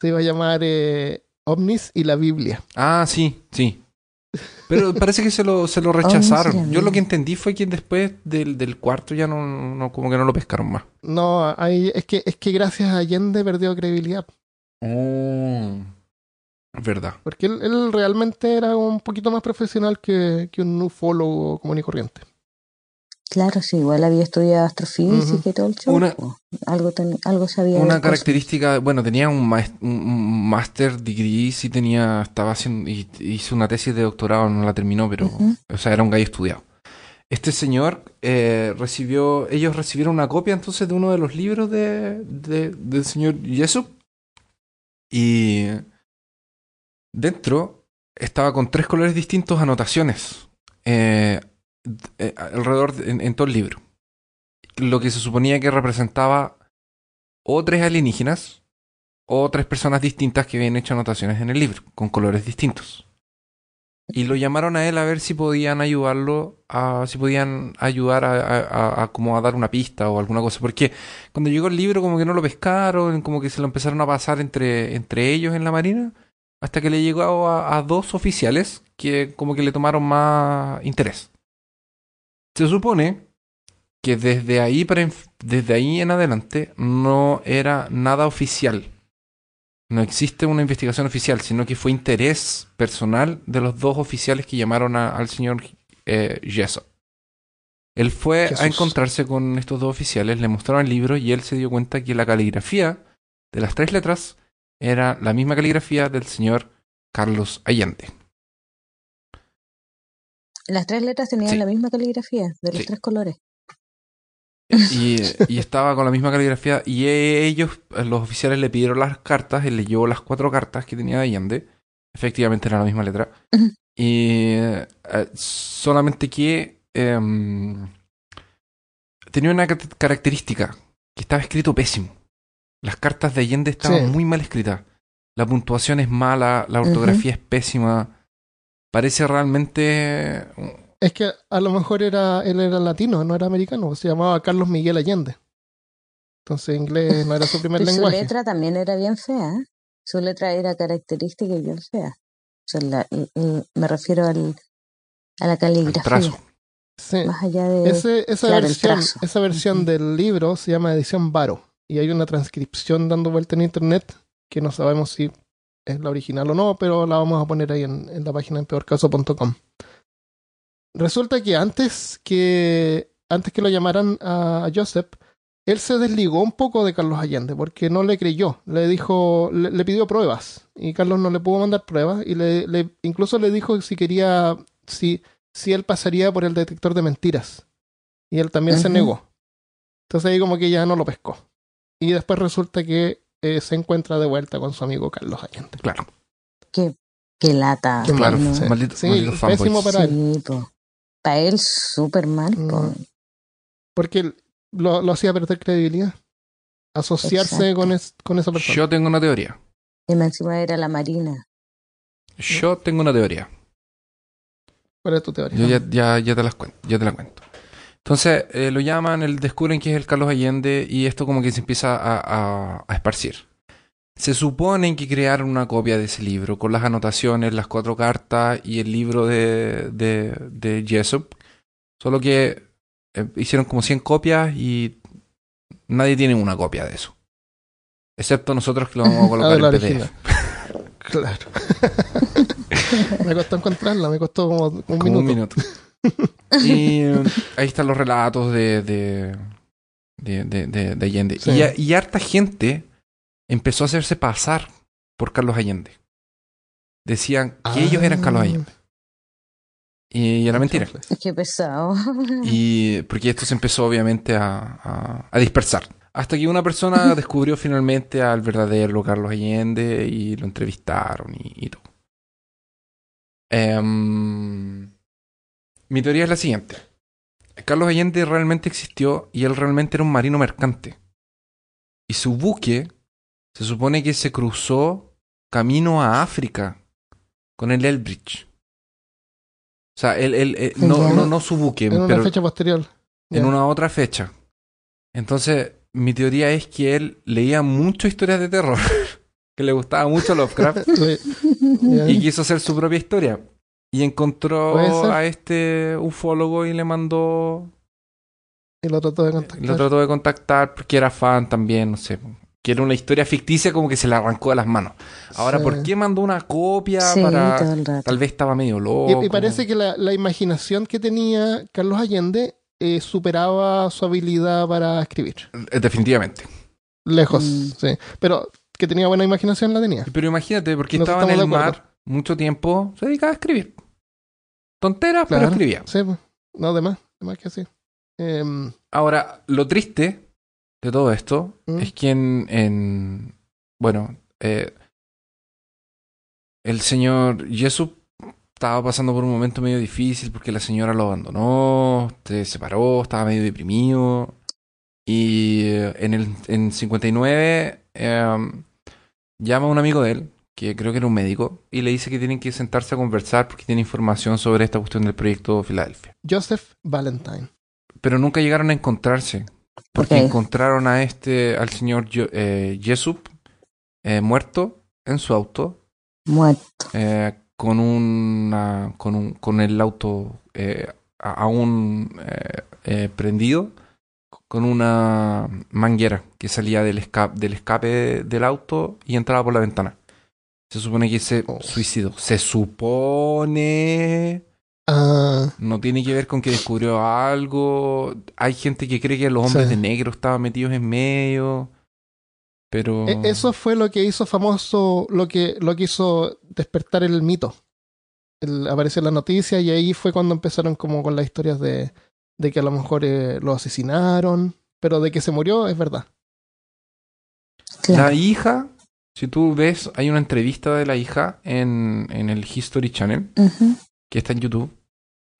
Se iba a llamar eh, OVNIs y la Biblia. Ah, sí, sí. Pero (laughs) parece que se lo, se lo rechazaron. Yo lo que entendí fue que después del, del cuarto ya no, no, como que no lo pescaron más. No, ahí, es, que, es que gracias a Allende perdió credibilidad. Oh. Verdad. Porque él, él realmente era un poquito más profesional que, que un ufólogo común y corriente. Claro, sí, igual había estudiado astrofísica Ujú. y todo el show. Una- algo, ten- algo sabía. Una característica, bueno, tenía un, un- master degree, sí tenía, estaba haciendo, hizo una tesis de doctorado, no la terminó, pero, Ujú. o sea, era un gallo estudiado. Este señor eh, recibió, ellos recibieron una copia entonces de uno de los libros de, de- del señor Jessup y dentro estaba con tres colores distintos anotaciones eh, eh, alrededor de- en, todo el libro. Lo que se suponía que representaba o tres alienígenas o tres personas distintas que habían hecho anotaciones en el libro con colores distintos. Y lo llamaron a él a ver si podían ayudarlo, a, si podían ayudar a, como a dar una pista o alguna cosa. Porque cuando llegó el libro como que no lo pescaron, como que se lo empezaron a pasar entre, entre ellos en la marina, hasta que le llegó a dos oficiales que como que le tomaron más interés. Se supone que desde ahí, para desde ahí en adelante no era nada oficial. No existe una investigación oficial, sino que fue interés personal de los dos oficiales que llamaron a- al señor eh, Jessup. Él fue Jesús. a encontrarse con estos dos oficiales, le mostraron el libro y él se dio cuenta que la caligrafía de las tres letras era la misma caligrafía del señor Carlos Allende. Las tres letras tenían Sí. la misma caligrafía, de los Sí. tres colores. Y, y estaba con la misma caligrafía. Y ellos, los oficiales, le pidieron las cartas. Él leyó las cuatro cartas que tenía de Allende. Efectivamente era la misma letra. Y eh, solamente que em, tenía una ca- característica: que estaba escrito pésimo. Las cartas de Allende estaban Sí. muy mal escritas. La puntuación es mala, la ortografía es pésima. Parece realmente Es que a lo mejor era, él era latino, no era americano. Se llamaba Carlos Miguel Allende. Entonces inglés no era su primer (laughs) Y su lenguaje. letra también era bien fea. ¿eh? Su letra era característica y bien fea. O sea, la- me refiero al, a la el caligrafía. trazo. Sí. Más allá de... Ese- esa, claro, el versión, trazo. esa versión del libro se llama edición Varo. Y hay una transcripción dando vuelta en internet que no sabemos si es la original o no, pero la vamos a poner ahí en, en la página en peorcaso.com. Resulta que antes que antes que lo llamaran a Joseph, él se desligó un poco de Carlos Allende porque no le creyó. Le dijo, le, le pidió pruebas y Carlos no le pudo mandar pruebas y le, le- incluso le dijo si quería, si, si él pasaría por el detector de mentiras. Y él también se negó. Entonces ahí como que ya no lo pescó. Y después resulta que eh, se encuentra de vuelta con su amigo Carlos Allende. Claro. Qué lata. Qué Claro, ¿no? Sí, maldito- sí, maldito pésimo para él. Sí, po. Para él súper mal. po. Mm. Porque él lo, lo hacía perder credibilidad. Asociarse con, es- con esa persona. Yo tengo una teoría. Y más encima era la Marina. Yo tengo una teoría. ¿Cuál es tu teoría? Yo ya, ya, ya te las cuento, ya te la cuento. Entonces eh, lo llaman, el, descubren que es el Carlos Allende y esto como que se empieza a, a- a esparcir. Se supone que crearon una copia de ese libro con las anotaciones, las cuatro cartas y el libro de, de, de Jessup. Solo que eh, hicieron como 100 copias y nadie tiene una copia de eso. Excepto nosotros que lo vamos a (laughs) colocar de la en PDF. (laughs) Claro. (laughs) me costó encontrarla, me costó como un Como minuto. un minuto. Y (laughs) ahí están los relatos de, de, de, de, de- de Allende. Sí. Y, harta gente empezó a hacerse pasar por Carlos Allende. Decían que ellos eran Carlos Ah. Allende. Y era mentira. Qué pesado. Y porque esto se empezó obviamente a, a- a dispersar. Hasta que una persona (laughs) descubrió finalmente al verdadero Carlos Allende y lo entrevistaron y, y todo. Em, mi teoría es la siguiente. Carlos Allende realmente existió y él realmente era un marino mercante. Y su buque se supone que se cruzó camino a África con el Elbridge. O sea, él, él- él- no, no, no su buque, En una pero fecha posterior. en una otra fecha. Entonces, mi teoría es que él leía mucho historias de terror, (laughs) que le gustaba mucho Lovecraft (laughs) y quiso hacer su propia historia. Y encontró a este ufólogo y le mandó, Y lo trató de y contactar. lo trató de contactar porque era fan también, no sé. Que era una historia ficticia como que se le arrancó de las manos. Ahora, Sí. ¿por qué mandó una copia Sí, para...? Tal vez estaba medio loco. Y, y parece que la, la imaginación que tenía Carlos Allende eh, superaba su habilidad para escribir. Eh, Definitivamente. Lejos, Mm. sí. Pero que tenía buena imaginación la tenía. Pero imagínate, porque Nos estaba en el mar mucho tiempo, se dedicaba a escribir. Tonteras, pero Claro. escribía. Sí, pues. no, de más, de más que sí. Em, Ahora, lo triste de todo esto ¿Mm? es que en, en- bueno, eh, el señor Jesús estaba pasando por un momento medio difícil porque la señora lo abandonó, se separó, estaba medio deprimido. Y eh, en el en 59 eh, llama a un amigo de él, que creo que era un médico, y le dice que tienen que sentarse a conversar porque tiene información sobre esta cuestión del proyecto Filadelfia. Joseph Valentine. Pero nunca llegaron a encontrarse. Porque encontraron a este, al señor eh, Jessup eh, muerto en su auto, Muerto. eh, con una, con un, con el auto eh, a- aún eh, eh, prendido, con una manguera que salía del escape, del escape del auto y entraba por la ventana. Se supone que se Oh. suicidó. Se supone. Ah, No tiene que ver con que descubrió algo. Hay gente que cree que los hombres Sí. de negro estaban metidos en medio. Pero. e- eso fue lo que hizo famoso, lo que, lo que hizo despertar el mito el- apareció en la noticia y ahí fue cuando empezaron como con las historias de, de que a lo mejor eh, lo asesinaron, pero de que se murió es verdad. Claro. La hija, si tú ves, hay una entrevista de la hija en, en el History Channel, que está en YouTube,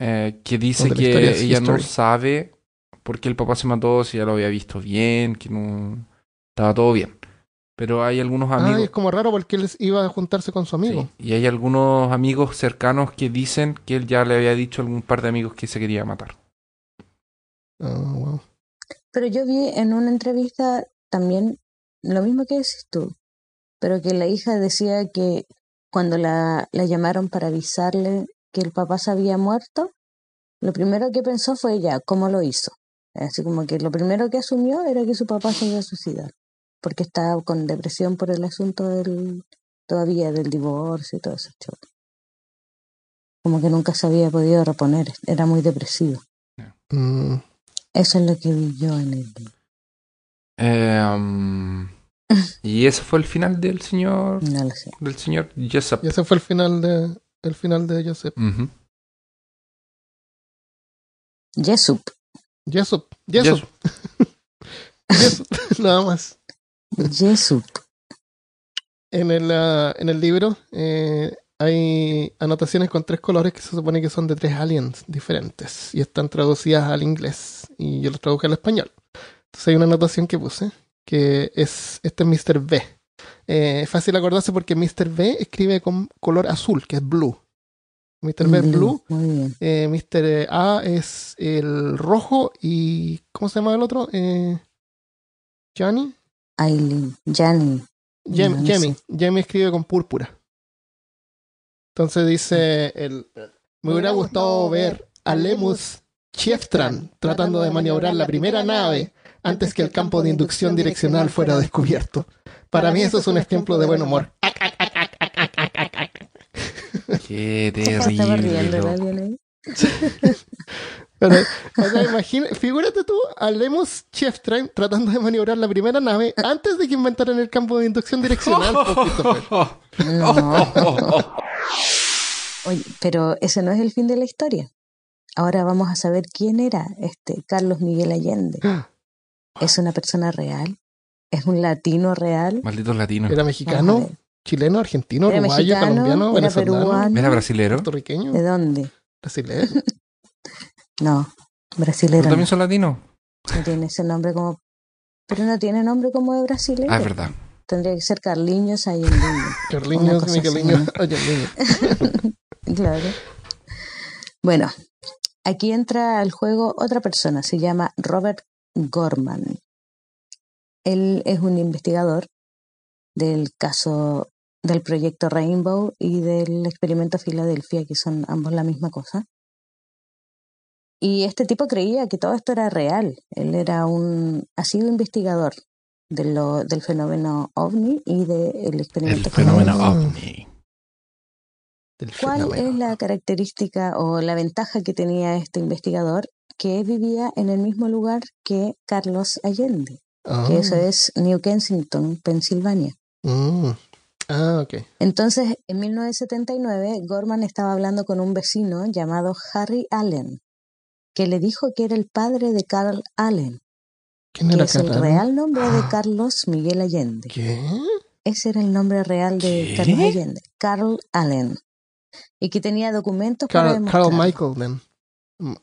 eh, que dice que ella no sabe por qué el papá se mató, si ya lo había visto bien, que no estaba todo bien. Pero hay algunos Ah, amigos. es como raro porque él iba a juntarse con su amigo. Sí, y hay algunos amigos cercanos que dicen que él ya le había dicho a algún par de amigos que se quería matar. Ah, wow. Pero yo vi en una entrevista también lo mismo que decís tú, pero que la hija decía que cuando la, la llamaron para avisarle que el papá se había muerto, lo primero que pensó fue ya, ¿cómo lo hizo? Así como que lo primero que asumió era que su papá se iba a suicidar, porque estaba con depresión por el asunto del todavía del divorcio y todo ese show. Como que nunca se había podido reponer, era muy depresivo. Mm, Eso es lo que vi yo en el Eh, um, y ese fue el final del señor no lo sé. del señor Jessup. y ese fue el final de el final de Joseph. Ujú. Jesup. Jessup, Jessup, Jessup, nada más. Jesup. En el, ah, en el libro eh, hay anotaciones con tres colores que se supone que son de tres aliens diferentes y están traducidas al inglés y yo los traduje al español. Entonces hay una anotación que puse que es este es Mr. B. Eh, es fácil acordarse porque Mr. B escribe con color azul, que es blue. Mr. B es blue, bien. eh, Mr. A es el rojo y ¿cómo se llama el otro? Eh, Johnny. Aileen. No, no Jemmy. sé. Jemmy escribe con púrpura. Entonces dice el me hubiera gustado ver a Lemus Chieftran tratando de maniobrar la primera nave antes que el campo de inducción direccional fuera descubierto. Para mí eso es un ejemplo de buen humor. Qué (laughs) Estaba terrible. (laughs) Pero, o sea, imagina, figúrate tú a Lemus Chieftran tratando de maniobrar la primera nave antes de que inventaran el campo de inducción direccional. (laughs) Oye, pero ese no es el fin de la historia. Ahora vamos a saber quién era este Carlos Miguel Allende. (gasps) ¿Es una persona real? ¿Es un latino real? Malditos latinos. Era mexicano, chileno, argentino, Era uruguayo, mexicano, colombiano, era venezolano, peruano. Era brasilero. puertorriqueño, ¿De dónde? brasileño. (laughs) No, ¿Tú brasilero. también No, son latinos? No tiene ese nombre como... Pero no tiene nombre como de brasileño. Ah, es verdad. Tendría que ser Carliños Allende. Carliños, Migueliños. (laughs) Claro. Bueno, aquí entra al juego otra persona, se llama Robert Gorman. Él es un investigador del caso del proyecto Rainbow y del experimento Filadelfia, que son ambos la misma cosa. Y este tipo creía que todo esto era real. Él era un, ha sido investigador de lo, del fenómeno ovni y del El experimento fenómeno Filadelfia. ovni. ¿Cuál fenómeno. es la característica o la ventaja que tenía este investigador? Que vivía en el mismo lugar que Carlos Allende, Ah, que eso es New Kensington, Pensilvania. mm. Ah, ok. Entonces, en 1979, Gorman estaba hablando con un vecino llamado Harry Allen, que le dijo que era el padre de Carl Allen, ¿Quién que era es el real nombre de Ah. Carlos Miguel Allende. ¿Qué? Ese era el nombre real de ¿Qué? Carlos Allende, Carl Allen, y que tenía documentos para Carl, Carl demostrarlo. Michael, then.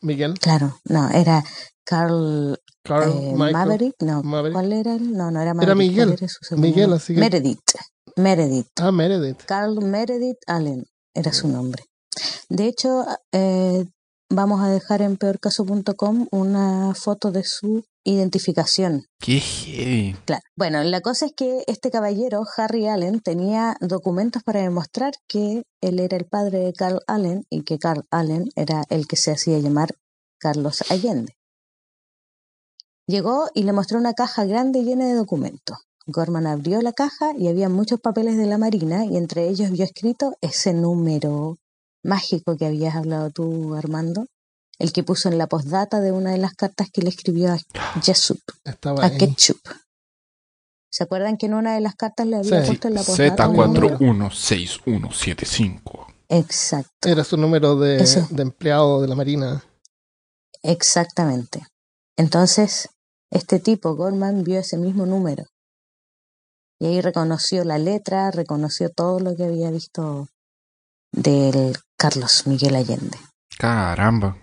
Miguel. Claro, no, era Carl Carl eh. Maverick, no, Maverick. ¿cuál era él? No, no era Maverick. Miguel, ¿cuál era Miguel, así que- Meredith, Meredith, Ah, Meredith. Carl Meredith Allen era su nombre. De hecho, eh, vamos a dejar en peorcaso.com una foto de su identificación. Qué heavy. Claro. Bueno, la cosa es que este caballero, Harry Allen, tenía documentos para demostrar que él era el padre de Carl Allen y que Carl Allen era el que se hacía llamar Carlos Allende. Llegó y le mostró una caja grande llena de documentos. Gorman abrió la caja y había muchos papeles de la Marina y entre ellos vio escrito ese número mágico que habías hablado tú, Armando, el que puso en la postdata de una de las cartas que le escribió a Jesup Estaba a. Ketchup. ¿Se acuerdan que en una de las cartas le había Sí. puesto en la postdata un número? Z416175. Exacto. Era su número de, empleado de la Marina. Exactamente. Entonces, este tipo, Gorman, vio ese mismo número. Y ahí reconoció la letra, reconoció todo lo que había visto del Carlos Miguel Allende. Caramba.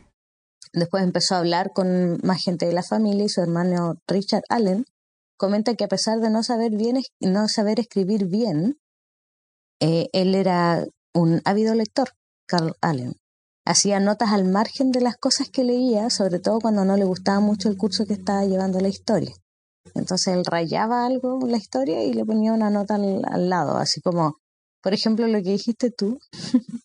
Después empezó a hablar con más gente de la familia y su hermano Richard Allen comenta que a pesar de no saber bien, no saber escribir bien, eh, él era un ávido lector, Carl Allen. Hacía notas al margen de las cosas que leía, sobre todo cuando no le gustaba mucho el curso que estaba llevando la historia. Entonces él rayaba algo en la historia y le ponía una nota al, al lado, así como, por ejemplo, lo que dijiste tú. (laughs)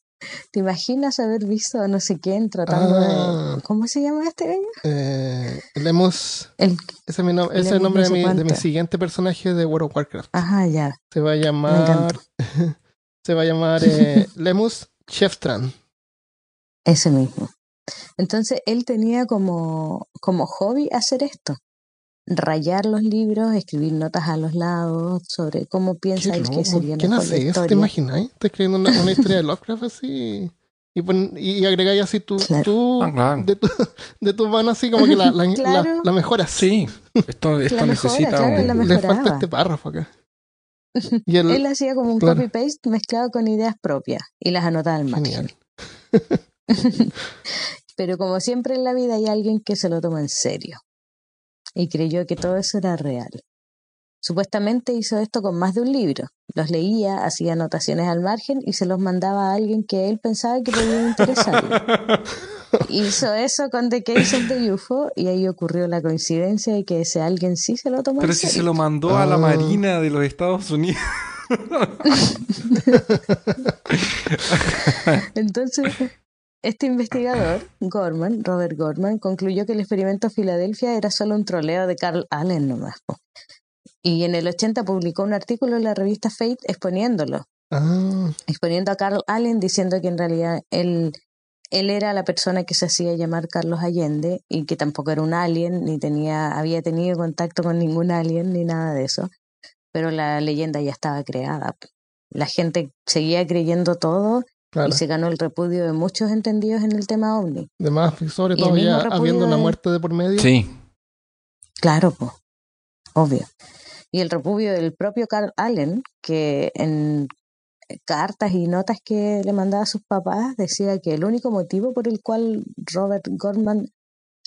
¿Te imaginas haber visto no sé quién tratando Ah. de... ¿Cómo se llama este gallo? Eh, Lemus, El... ese es, mi nom- ese es el Lemus nombre no de mi, de mi siguiente personaje de World of Warcraft. Ajá, ya. Se va a llamar. (laughs) se va a llamar eh, (laughs) Lemus Cheftran. Ese mismo. Entonces él tenía como, como hobby hacer esto. Rayar los libros, escribir notas a los lados sobre cómo él que sería ¿Quién hace eso? ¿Te imagináis? Estás escribiendo una, una historia de (laughs) Lovecraft así. Y, pon- y agregáis así tu, Claro. tu- Ah, claro. de, tu, de tu mano así como que la, la, (laughs) Claro. la, la mejoras. Sí, esto, esto La mejora, necesita claro, un- la Le falta este párrafo acá. (laughs) Y el, Él hacía como un claro. copy-paste mezclado con ideas propias y las anotaba al margen. Genial. Pero como siempre en la vida hay alguien que se lo toma en serio y creyó que todo eso era real. Supuestamente hizo esto con más de un libro. Los leía, hacía anotaciones al margen y se los mandaba a alguien que él pensaba que podía interesarle. (laughs) hizo eso con The Case of the UFO y ahí ocurrió la coincidencia de que ese alguien sí se lo tomó Pero en si se lo mandó a la Ah. Marina de los Estados Unidos. (laughs) Entonces, este investigador, Gorman, Robert Gorman, concluyó que el experimento Filadelfia era solo un troleo de Carl Allen nomás. Y en el 80 publicó un artículo en la revista Fate exponiéndolo, Ah, exponiendo a Carl Allen diciendo que en realidad él, él era la persona que se hacía llamar Carlos Allende y que tampoco era un alien, ni tenía, había tenido contacto con ningún alien, ni nada de eso. Pero la leyenda ya estaba creada. La gente seguía creyendo todo claro. y se ganó el repudio de muchos entendidos en el tema ovni. Además, sobre todo ya habiendo una muerte de por medio. Sí. Claro, pues, obvio. Y el repudio del propio Carl Allen, que en cartas y notas que le mandaba a sus papás decía que el único motivo por el cual Robert Gorman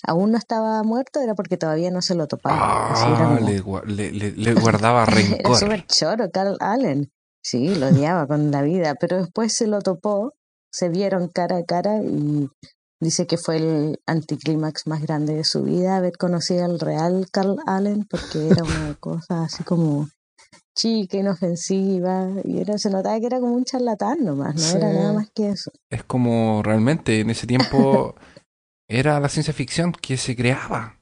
aún no estaba muerto era porque todavía no se lo topaba. Así era Ah, como- le, gua- le- le- le guardaba (laughs) Era rencor. súper choro, Carl Allen. Sí, lo odiaba con la vida, pero después se lo topó, se vieron cara a cara y dice que fue el anticlímax más grande de su vida haber conocido al real Carl Allen porque era una (laughs) cosa así como chica, inofensiva y era, se notaba que era como un charlatán nomás, no era nada más que eso. Es como realmente en ese tiempo (laughs) era la ciencia ficción que se creaba.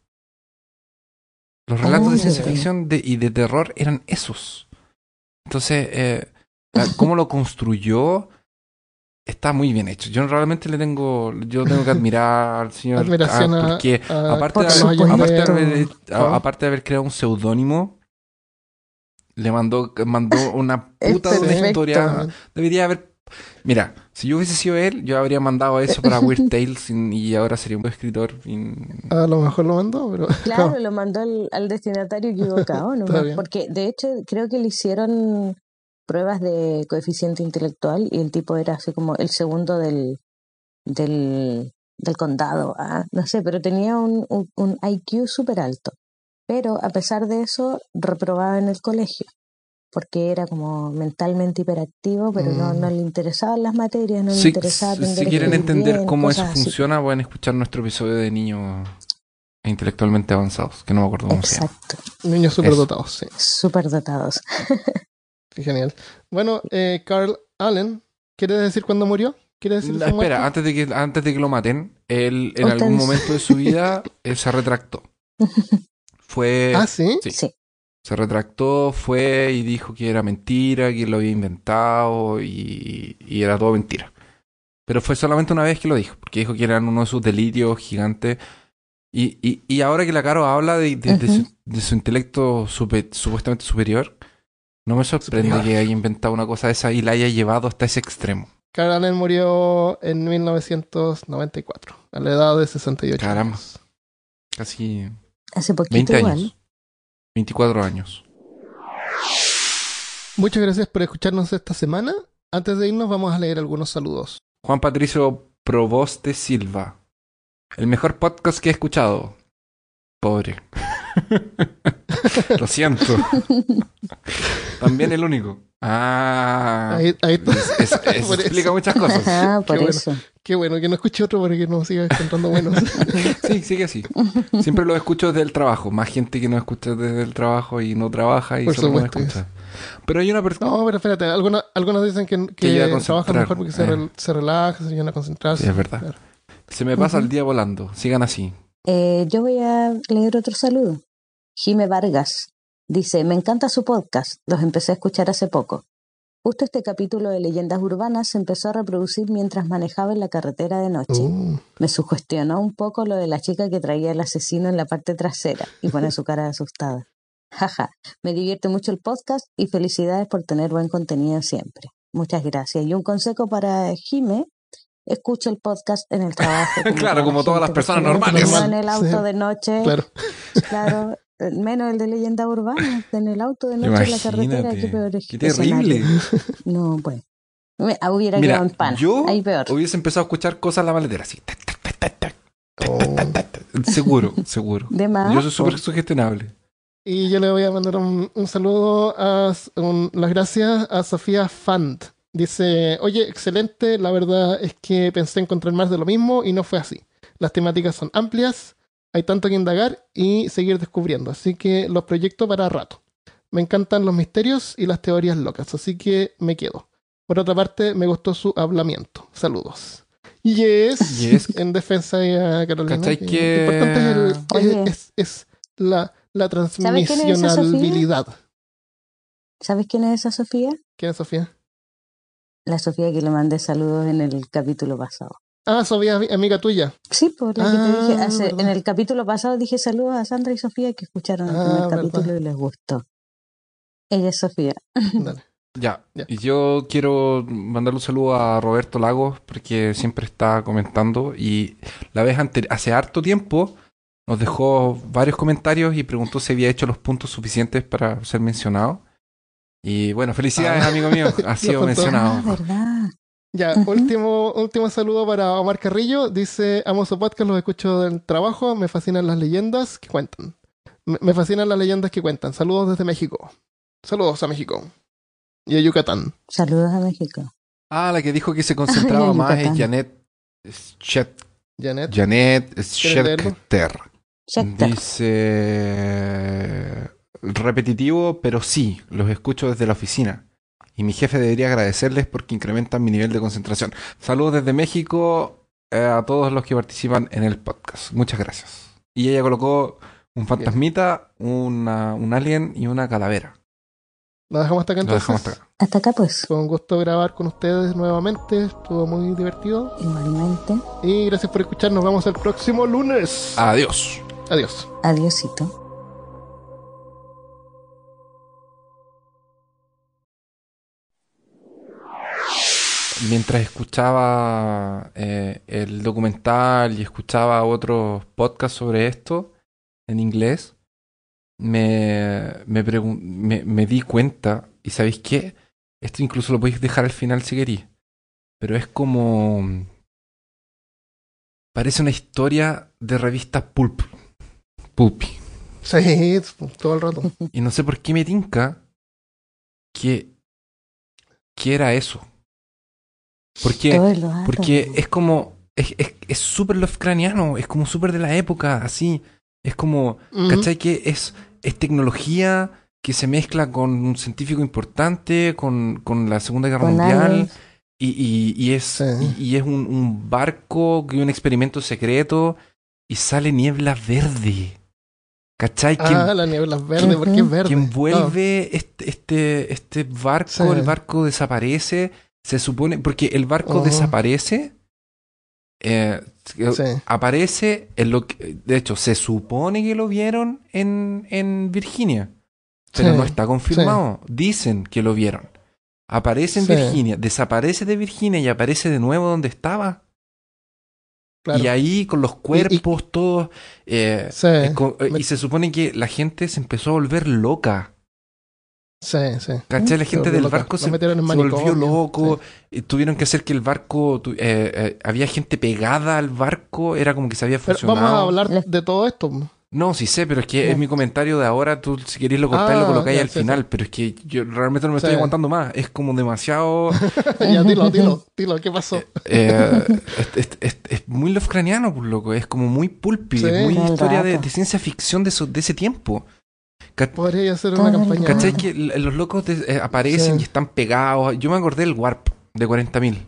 Los relatos de ciencia ficción de- y de terror eran esos. Entonces, eh, cómo lo construyó está muy bien hecho. Yo realmente le tengo, yo tengo que admirar al señor Admiración ah, a, porque a aparte de, Por haber, supuesto. aparte, de haber, a- Oh. aparte de haber creado un seudónimo, le mandó, mandó una puta de historia. Debería haber. Mira, si yo hubiese sido él, yo habría mandado eso para Weird (laughs) Tales y, y ahora sería un buen escritor. y- A lo mejor lo mandó, pero. (laughs) Claro, lo mandó al, al destinatario equivocado, (laughs) bien. porque de hecho creo que le hicieron pruebas de coeficiente intelectual y el tipo era así como el segundo del del, del condado, ah, no sé, pero tenía un, un, un IQ súper alto. Pero a pesar de eso, reprobaba en el colegio, porque era como mentalmente hiperactivo, pero no, Mm. no le interesaban las materias, no le interesaba si- aprender si a quieren entender bien, cómo eso así. funciona, pueden escuchar nuestro episodio de niños intelectualmente avanzados, que no me acuerdo cómo se llama. Exacto, Niños superdotados, sí. súper dotados. (laughs) Qué genial. Bueno, eh, Carl Allen, ¿quieres decir cuándo murió? ¿Quieres decir muerte? espera, antes de que antes de que lo maten, él en algún momento de su vida él se retractó. (laughs) Fue Ah, sí. sí, Sí. Se retractó, fue y dijo que era mentira, que lo había inventado y, y era todo mentira. Pero fue solamente una vez que lo dijo, porque dijo que eran uno de sus delirios gigantes. Y, y, y ahora que la Caro habla de, de- de su, de su intelecto supuestamente superior, no me sorprende Superior. que haya inventado una cosa de esa y la haya llevado hasta ese extremo. Allen murió en 1994, a la edad de 68 Caramba. años. Casi Hace poquito 20 igual. años. 24 años. Muchas gracias por escucharnos esta semana. Antes de irnos vamos a leer algunos saludos. Juan Patricio Proboste Silva. El mejor podcast que he escuchado. Pobre. (laughs) (laughs) Lo siento. (laughs) También el único. Ah. Ahí, ahí está. Es- es- (laughs) eso Por explica eso. muchas cosas. Ah, por Qué bueno. eso. Qué bueno que no escuche otro para que no siga contando buenos. (laughs) Sí, sigue así. Siempre lo escucho desde el trabajo. Más gente que no escucha desde el trabajo y no trabaja y Por solo me supuesto. escucha. Pero hay una persona. No, pero espérate, algunos, algunos dicen que, que, a trabajan mejor porque se, Eh. se relaja, se llegan a concentrarse. Sí, es verdad. Claro. Se me pasa el día volando. Sigan así. Eh, yo voy a leer otro saludo. Jime Vargas dice, me encanta su podcast, los empecé a escuchar hace poco. Justo este capítulo de leyendas urbanas se empezó a reproducir mientras manejaba en la carretera de noche. Uh, Me sugestionó un poco lo de la chica que traía al asesino en la parte trasera y pone su cara de asustada. Jaja, me divierte mucho el podcast y felicidades por tener buen contenido siempre. Muchas gracias. Y un consejo para Jime, escucha el podcast en el trabajo. (laughs) Claro, como todas las personas normales. en el auto Sí. de noche, claro. claro, menos el de leyenda urbana, en el auto de noche en la carretera, qué peor Imagínate. Qué terrible. No, bueno. Me, ah, hubiera Mira, quedado en pan. yo Ahí peor. hubiese empezado a escuchar cosas en la maletera. Así. tac, tac, tac, tac, tac, Oh. tac, tac, tac. Seguro, seguro. De más. Yo soy súper sugestionable. Y yo le voy a mandar un, un saludo a un- las gracias a Sofía Fand. Dice, oye, excelente, la verdad es que pensé encontrar más de lo mismo y no fue así. Las temáticas son amplias, hay tanto que indagar y seguir descubriendo, así que los proyectos para rato. Me encantan los misterios y las teorías locas, así que me quedo. Por otra parte, me gustó su hablamiento. Saludos. Yes, Yes. (laughs) en defensa de Carolina. ¿Cachai que importante es, el- es- es- es la, la transmisionalidad. ¿Sabes quién es esa Sofía? ¿Quién es Sofía? La Sofía que le mandé saludos en el capítulo pasado. Ah, Sofía, ami- amiga tuya. Sí, por la que te Ah, dije. hace- verdad. en el capítulo pasado dije saludos a Sandra y Sofía que escucharon el Ah, primer verdad. capítulo y les gustó. Ella es Sofía. (laughs) Dale. Ya. Ya. Y yo quiero mandarle un saludo a Roberto Lagos porque siempre está comentando y la vez anterior, hace harto tiempo, nos dejó varios comentarios y preguntó si había hecho los puntos suficientes para ser mencionado. Y bueno, felicidades, Ah. amigo mío. (laughs) Ha sido mencionado. Ah, Ya, último, último saludo para Omar Carrillo. Dice, amo su podcast, los escucho del trabajo, me fascinan las leyendas que cuentan. Me, me fascinan las leyendas que cuentan. Saludos desde México. Saludos a México. Y a Yucatán. Saludos a México. Ah, la que dijo que se (laughs) concentraba Ay, más es. Janet Schet- Janet. Janet. Schechter. Dice repetitivo, pero sí, los escucho desde la oficina. Y mi jefe debería agradecerles porque incrementan mi nivel de concentración. Saludos desde México eh, a todos los que participan en el podcast. Muchas gracias. Y ella colocó un fantasmita, una, un alien y una calavera. Lo dejamos hasta acá Lo entonces. dejamos hasta acá. Hasta acá pues. Fue un gusto grabar con ustedes nuevamente. Estuvo muy divertido. Igualmente. Y gracias por escuchar. Nos vemos el próximo lunes. Adiós. Adiós. Adiosito. Mientras escuchaba eh, el documental y escuchaba otros podcasts sobre esto en inglés, me, me, me, me di cuenta, y ¿sabéis qué? Esto incluso lo podéis dejar al final si queréis, pero es como... Parece una historia de revista Pulp. Pulpy. Sí, todo el rato. Y no sé por qué me tinca que, que era eso. Porque... Todo el rato. Porque es como. Es es- es súper Lovecraftiano, es como súper de la época, así. Es como. Ujú. ¿Cachai? Que es, es tecnología que se mezcla con un científico importante, con, con la Segunda Guerra Con Mundial. Y, y, y es, Sí. y, y es un, un barco, que un experimento secreto, y sale niebla verde. ¿Cachai? Ah, la niebla es verde, porque es verde. que envuelve este, este, este barco, Sí. el barco desaparece, se supone, porque el barco desaparece, eh, sí. aparece en lo que, de hecho, se supone que lo vieron en, en Virginia, pero Sí, no está confirmado, dicen que lo vieron. aparece en. Virginia, desaparece de Virginia y aparece de nuevo donde estaba. Claro. Y ahí con los cuerpos, todos. eh, eh, Me- y se supone que la gente se empezó a volver loca. Sí, sí. ¿Cachai? La gente del loca. barco se, metieron en se volvió loco. sí. y tuvieron que hacer que el barco. tu- eh, eh, había gente pegada al barco. Era como que se había Pero funcionado. vamos a hablar de todo esto. No, sí sé, pero es que No. es mi comentario de ahora. Tú, si queréis, lo cortáis y lo Ah, colocáis al sí, final. sí. Pero es que yo realmente no me estoy aguantando más. Es como demasiado. (laughs) ya, dilo, dilo, dilo, ¿qué pasó? eh, es, es- es- es muy Lovecraftiano, pues, loco. Es como muy pulpy. Sí. Es muy historia de, ciencia ficción de, eso- de ese tiempo. Podría hacer una campaña. ¿Cachai? Que los locos de- eh, aparecen Sí. y están pegados. Yo me acordé del Warp de 40.000.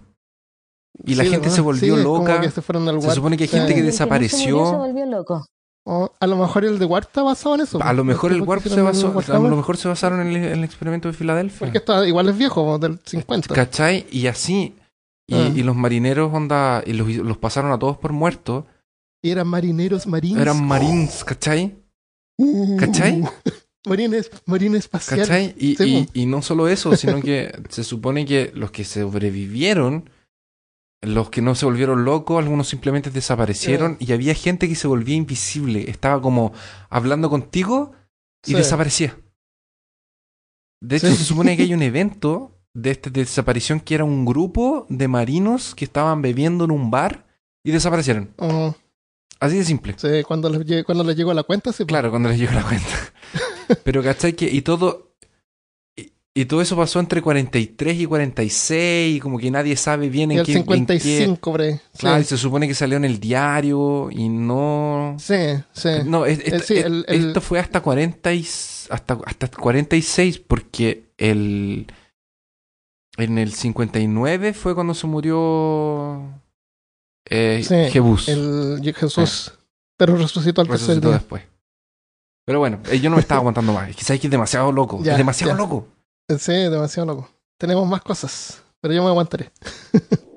Y la Sí, gente se volvió Sí, es como loca. que se fueron al Se Warp. supone que hay Sí. gente que El no se desapareció. murió se volvió loco. O a lo mejor el de Warp está basado en eso. A lo mejor el Warp se basó, a lo mejor se basaron en el, en el experimento de Filadelfia. Porque esto igual es viejo, del 50. ¿Cachai? Y así. Y, Ah. y los marineros, onda, y los, los pasaron a todos por muertos. Y eran marineros marines. Eran marines, ¿cachai? ¿Cachai? (laughs) Marines, marines espaciales. ¿Cachai? Y, Sí, y- po. y no solo eso, sino que (laughs) se supone que los que sobrevivieron, los que no se volvieron locos, algunos simplemente desaparecieron y había gente que se volvía invisible. Estaba como hablando contigo y Sí. desaparecía. De hecho, se supone que hay un (laughs) evento de esta desaparición que era un grupo de marinos que estaban bebiendo en un bar y desaparecieron. Oh, Así de simple. sí, cuando les, cuando les llegó la cuenta, sí. pues. Claro, cuando les llegó la cuenta. (laughs) Pero ¿cachai? Que, y todo. Y, y todo eso pasó entre 43 y 46, y como que nadie sabe bien Y en el qué. en qué- 55, bre. Sí. Claro, y se supone que salió en el diario y no. Sí, sí. No, es- es- Eh, sí, es- el- el- esto fue hasta 40 y, hasta, hasta 46, porque el. En el 59 fue cuando se murió. Eh, Sí, Jebus. El Jesús, pero resucitó al tercer Resucitó día. después. Pero bueno, eh, yo no me estaba aguantando más. Es que es demasiado loco. Ya, es demasiado ya. loco. Sí, demasiado loco. Tenemos más cosas, pero yo me aguantaré. (laughs)